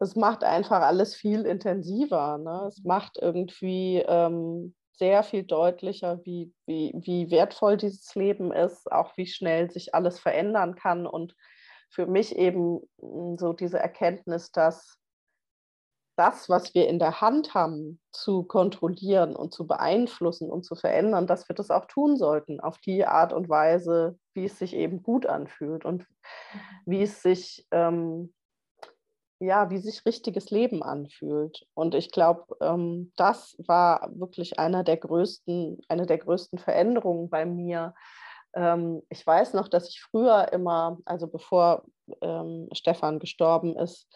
Speaker 2: Es macht einfach alles viel intensiver. Ne? Es macht irgendwie ähm, sehr viel deutlicher, wie, wie, wie wertvoll dieses Leben ist, auch wie schnell sich alles verändern kann. Und für mich eben hm, so diese Erkenntnis, dass das, was wir in der Hand haben, zu kontrollieren und zu beeinflussen und zu verändern, dass wir das auch tun sollten, auf die Art und Weise, wie es sich eben gut anfühlt und wie es sich, ähm, ja, wie sich richtiges Leben anfühlt. Und ich glaube, ähm, das war wirklich einer der größten, eine der größten Veränderungen bei mir. Ähm, ich weiß noch, dass ich früher immer, also bevor ähm, Stefan gestorben ist,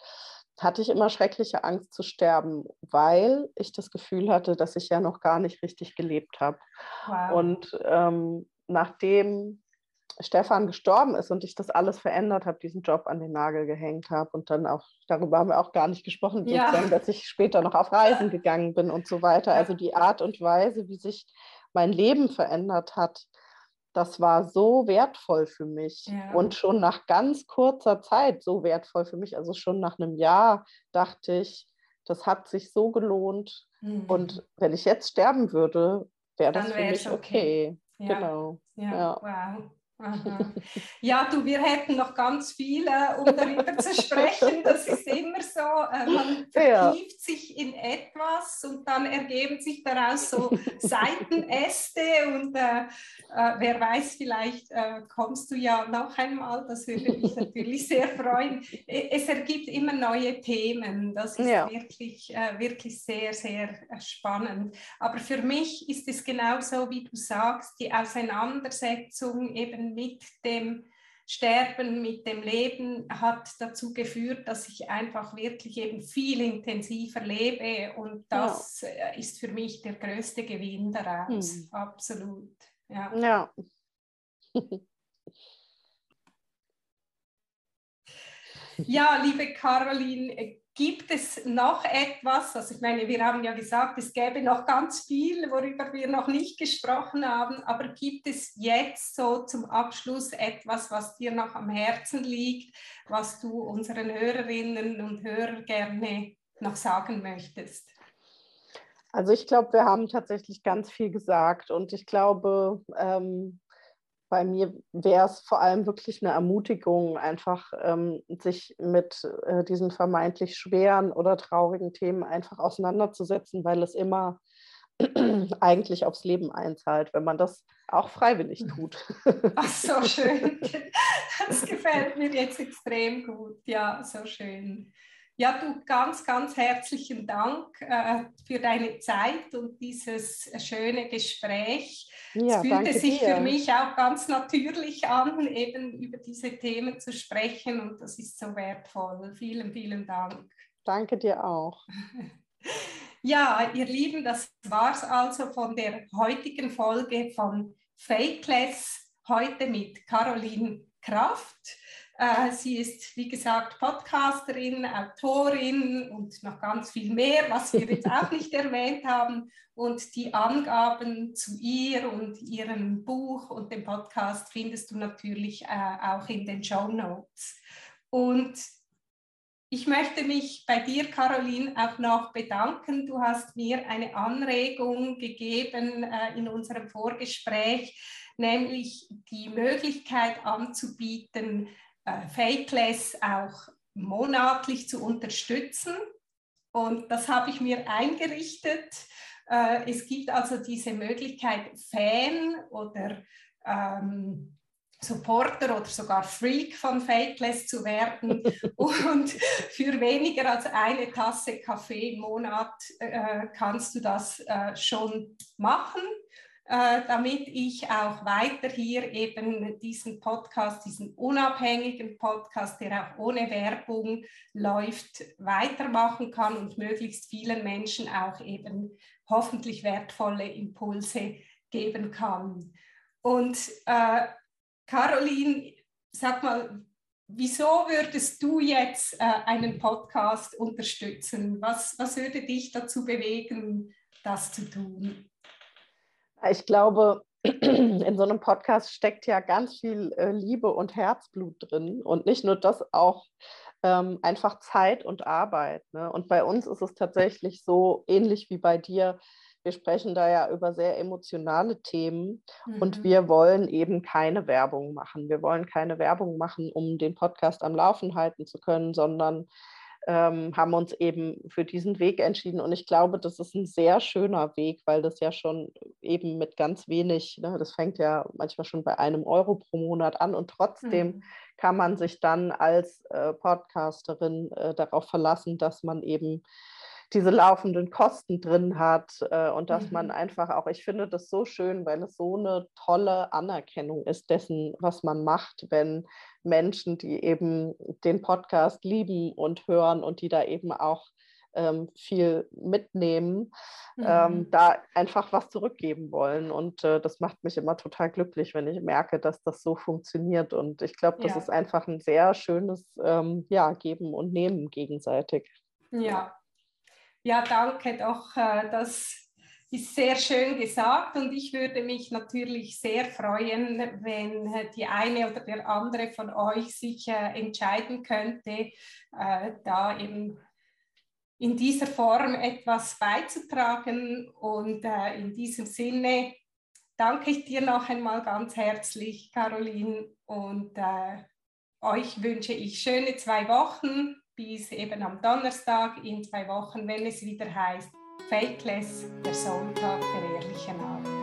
Speaker 2: hatte ich immer schreckliche Angst zu sterben, weil ich das Gefühl hatte, dass ich ja noch gar nicht richtig gelebt habe. Wow. Und ähm, nachdem Stefan gestorben ist und ich das alles verändert habe, diesen Job an den Nagel gehängt habe und dann auch, darüber haben wir auch gar nicht gesprochen, ja. dass ich später noch auf Reisen gegangen bin und so weiter. Also die Art und Weise, wie sich mein Leben verändert hat, das war so wertvoll für mich ja. und schon nach ganz kurzer Zeit so wertvoll für mich. Also schon nach einem Jahr dachte ich, das hat sich so gelohnt. Mhm. Und wenn ich jetzt sterben würde, wäre das für mich okay. okay. Ja. Genau.
Speaker 1: Ja. ja. Wow. Ja, du, wir hätten noch ganz viel, äh, um darüber zu sprechen. Das ist immer so, äh, man vertieft ja. sich in etwas und dann ergeben sich daraus so Seitenäste und äh, äh, wer weiß, vielleicht äh, kommst du ja noch einmal, das würde mich natürlich sehr freuen. Es ergibt immer neue Themen, das ist ja. wirklich, äh, wirklich sehr, sehr spannend. Aber für mich ist es genauso, wie du sagst, die Auseinandersetzung eben mit dem Sterben, mit dem Leben hat dazu geführt, dass ich einfach wirklich eben viel intensiver lebe und das ja. ist für mich der größte Gewinn daraus, hm. absolut. Ja. ja. ja, liebe Caroline, Gibt es noch etwas, also ich meine, wir haben ja gesagt, es gäbe noch ganz viel, worüber wir noch nicht gesprochen haben, aber gibt es jetzt so zum Abschluss etwas, was dir noch am Herzen liegt, was du unseren Hörerinnen und Hörern gerne noch sagen möchtest?
Speaker 2: Also ich glaube, wir haben tatsächlich ganz viel gesagt. Und ich glaube, ähm, bei mir wäre es vor allem wirklich eine Ermutigung, einfach ähm, sich mit äh, diesen vermeintlich schweren oder traurigen Themen einfach auseinanderzusetzen, weil es immer eigentlich aufs Leben einzahlt, wenn man das auch freiwillig tut.
Speaker 1: Ach, so schön. Das gefällt mir jetzt extrem gut. Ja, so schön. Ja, du ganz, ganz herzlichen Dank äh, für deine Zeit und dieses schöne Gespräch. Ja, es fühlte sich dir. für mich auch ganz natürlich an, eben über diese Themen zu sprechen und das ist so wertvoll. Vielen, vielen Dank.
Speaker 2: Danke dir auch.
Speaker 1: Ja, ihr Lieben, das war es also von der heutigen Folge von Fakeless, heute mit Caroline Kraft. Äh, sie ist, wie gesagt, Podcasterin, Autorin und noch ganz viel mehr, was wir jetzt auch nicht erwähnt haben. Und die Angaben zu ihr und ihrem Buch und dem Podcast findest du natürlich äh, auch in den Show Notes. Und ich möchte mich bei dir, Caroline, auch noch bedanken. Du hast mir eine Anregung gegeben äh, in unserem Vorgespräch, nämlich die Möglichkeit anzubieten, äh, Fakeless auch monatlich zu unterstützen. Und das habe ich mir eingerichtet. Äh, es gibt also diese Möglichkeit, Fan oder ähm, Supporter oder sogar Freak von Fakeless zu werden und für weniger als eine Tasse Kaffee im Monat äh, kannst du das äh, schon machen. Äh, damit ich auch weiter hier eben diesen Podcast, diesen unabhängigen Podcast, der auch ohne Werbung läuft, weitermachen kann und möglichst vielen Menschen auch eben hoffentlich wertvolle Impulse geben kann. Und äh, Caroline, sag mal, wieso würdest du jetzt äh, einen Podcast unterstützen? Was, was würde dich dazu bewegen, das zu tun?
Speaker 2: Ich glaube, in so einem Podcast steckt ja ganz viel äh, Liebe und Herzblut drin und nicht nur das, auch ähm, einfach Zeit und Arbeit. Ne? Und bei uns ist es tatsächlich so ähnlich wie bei dir. Wir sprechen da ja über sehr emotionale Themen mhm. und wir wollen eben keine Werbung machen. Wir wollen keine Werbung machen, um den Podcast am Laufen halten zu können, sondern ähm, haben uns eben für diesen Weg entschieden. Und ich glaube, das ist ein sehr schöner Weg, weil das ja schon eben mit ganz wenig, ne, das fängt ja manchmal schon bei einem Euro pro Monat an und trotzdem mhm. kann man sich dann als äh, Podcasterin äh, darauf verlassen, dass man eben diese laufenden Kosten drin hat äh, und dass mhm. man einfach auch, ich finde das so schön, weil es so eine tolle Anerkennung ist dessen, was man macht, wenn Menschen, die eben den Podcast lieben und hören und die da eben auch ähm, viel mitnehmen, ähm, mhm. ähm, da einfach was zurückgeben wollen. Und äh, das macht mich immer total glücklich, wenn ich merke, dass das so funktioniert. Und ich glaube, das ja. ist einfach ein sehr schönes ähm, ja, Geben und Nehmen gegenseitig.
Speaker 1: Ja, ja, danke doch. Äh, das ist sehr schön gesagt und ich würde mich natürlich sehr freuen, wenn äh, die eine oder der andere von euch sich äh, entscheiden könnte, da eben in dieser Form etwas beizutragen. Und in diesem Sinne danke ich dir noch einmal ganz herzlich, Caroline, und euch wünsche ich schöne zwei Wochen bis eben am Donnerstag in zwei Wochen, wenn es wieder heißt Fakeless, der Sonntag der ehrlichen Art.